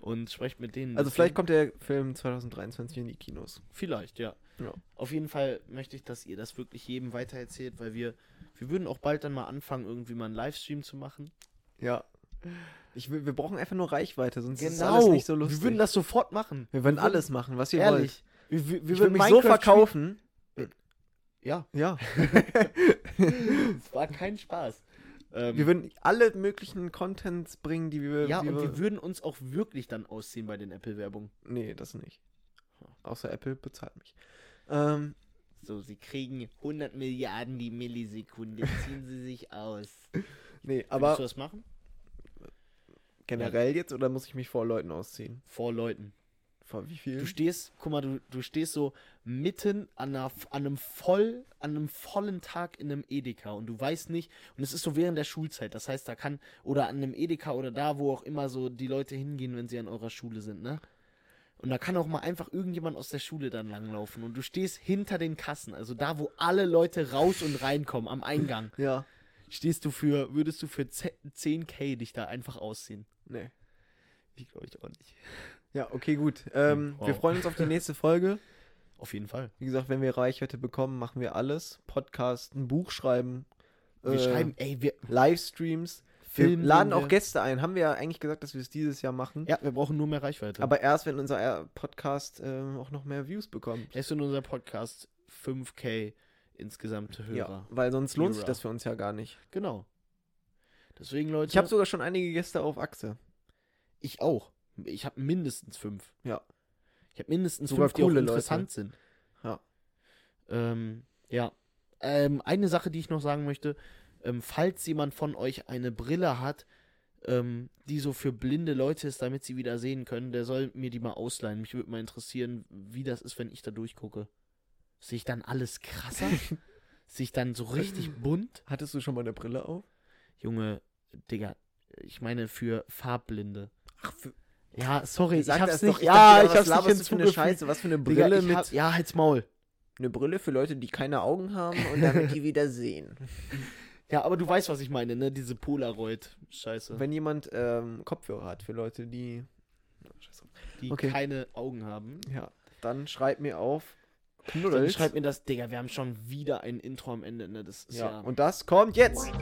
und sprecht mit denen. also vielleicht kommt der Film 2023 in die Kinos. Vielleicht, ja. Ja. Auf jeden Fall möchte ich, dass ihr das wirklich jedem weitererzählt, weil wir, wir würden auch bald dann mal anfangen, irgendwie mal einen Livestream zu machen. Ja. Ich will, wir brauchen einfach nur Reichweite, sonst Genau. ist alles nicht so lustig. Wir würden das sofort machen. wir würden würden- alles machen, was ihr Ehrlich. wollt. Wir, wir, wir würden mich so verkaufen. Ja, Ja. es *laughs* war kein Spaß. Ähm, Wir würden alle möglichen Contents bringen, die wir. ja, die und wir würden uns auch wirklich dann ausziehen bei den Apple-Werbungen. Nee, das nicht. Außer Apple bezahlt mich. Ähm, So, sie kriegen 100 Milliarden die Millisekunde, ziehen sie sich aus. *laughs* nee, Aber aber du das machen? generell jetzt oder muss ich mich vor Leuten ausziehen? Vor Leuten. Vor wie viel? Du stehst, guck mal, du, du stehst so mitten an, einer, an, einem voll, an einem vollen Tag in einem Edeka und du weißt nicht, und es ist so während der Schulzeit, das heißt, da kann, oder an einem Edeka oder da, wo auch immer so die Leute hingehen, wenn sie an eurer Schule sind, ne? Und da kann auch mal einfach irgendjemand aus der Schule dann langlaufen und du stehst hinter den Kassen, also da, wo alle Leute raus und reinkommen, am Eingang, *laughs* Ja. stehst du für, würdest du für 10k dich da einfach ausziehen? Nee. Ich glaube ich auch nicht. Ja, okay, gut. Ähm, Wow. Wir freuen uns auf die nächste Folge. Auf jeden Fall. Wie gesagt, wenn wir Reichweite bekommen, machen wir alles. Podcast, ein Buch schreiben. Wir äh, schreiben, ey, wir Livestreams. Film wir laden auch. Gäste ein. Haben wir ja eigentlich gesagt, dass wir es dieses Jahr machen. Ja, wir brauchen nur mehr Reichweite. Aber erst, wenn unser äh, Podcast ähm, auch noch mehr Views bekommt. Erst in unser Podcast 5k insgesamt Hörer. Ja, weil sonst lohnt sich Hörer. das für uns ja gar nicht. Genau. Deswegen, Leute, Ich habe sogar schon einige Gäste auf Achse. ich auch. Ich habe mindestens fünf. Ja. Ich habe mindestens Sogar fünf, die coole interessant Leute. sind. Ja. Ähm, ja. Ähm, eine Sache, die ich noch sagen möchte, ähm, falls jemand von euch eine Brille hat, ähm, die so für blinde Leute ist, damit sie wieder sehen können, der soll mir die mal ausleihen. Mich würde mal interessieren, wie das ist, wenn ich da durchgucke. Sehe ich dann alles krasser? *laughs* Sehe ich dann so richtig bunt? Hattest du schon mal eine Brille auf? Junge, Digga, ich meine für Farbblinde. Ach, für, Ja, sorry, ich hab's das nicht. doch. Ich ja, dachte, ich was hab's nicht du für eine. Scheiße? Was für eine Digga, Brille ich mit. hab, ja, halt's Maul. Eine Brille für Leute, die keine Augen haben und damit die wieder sehen. *laughs* Ja, aber du weißt, was ich meine, ne? Diese Polaroid-Scheiße. Wenn jemand ähm, Kopfhörer hat für Leute, die. Drauf. Die okay. keine Augen haben. Ja, dann schreibt mir auf. Dann Knuddels. schreibt mir das, Digga, wir haben schon wieder ein Intro am Ende, ne? Das ist ja. ja. und das kommt jetzt.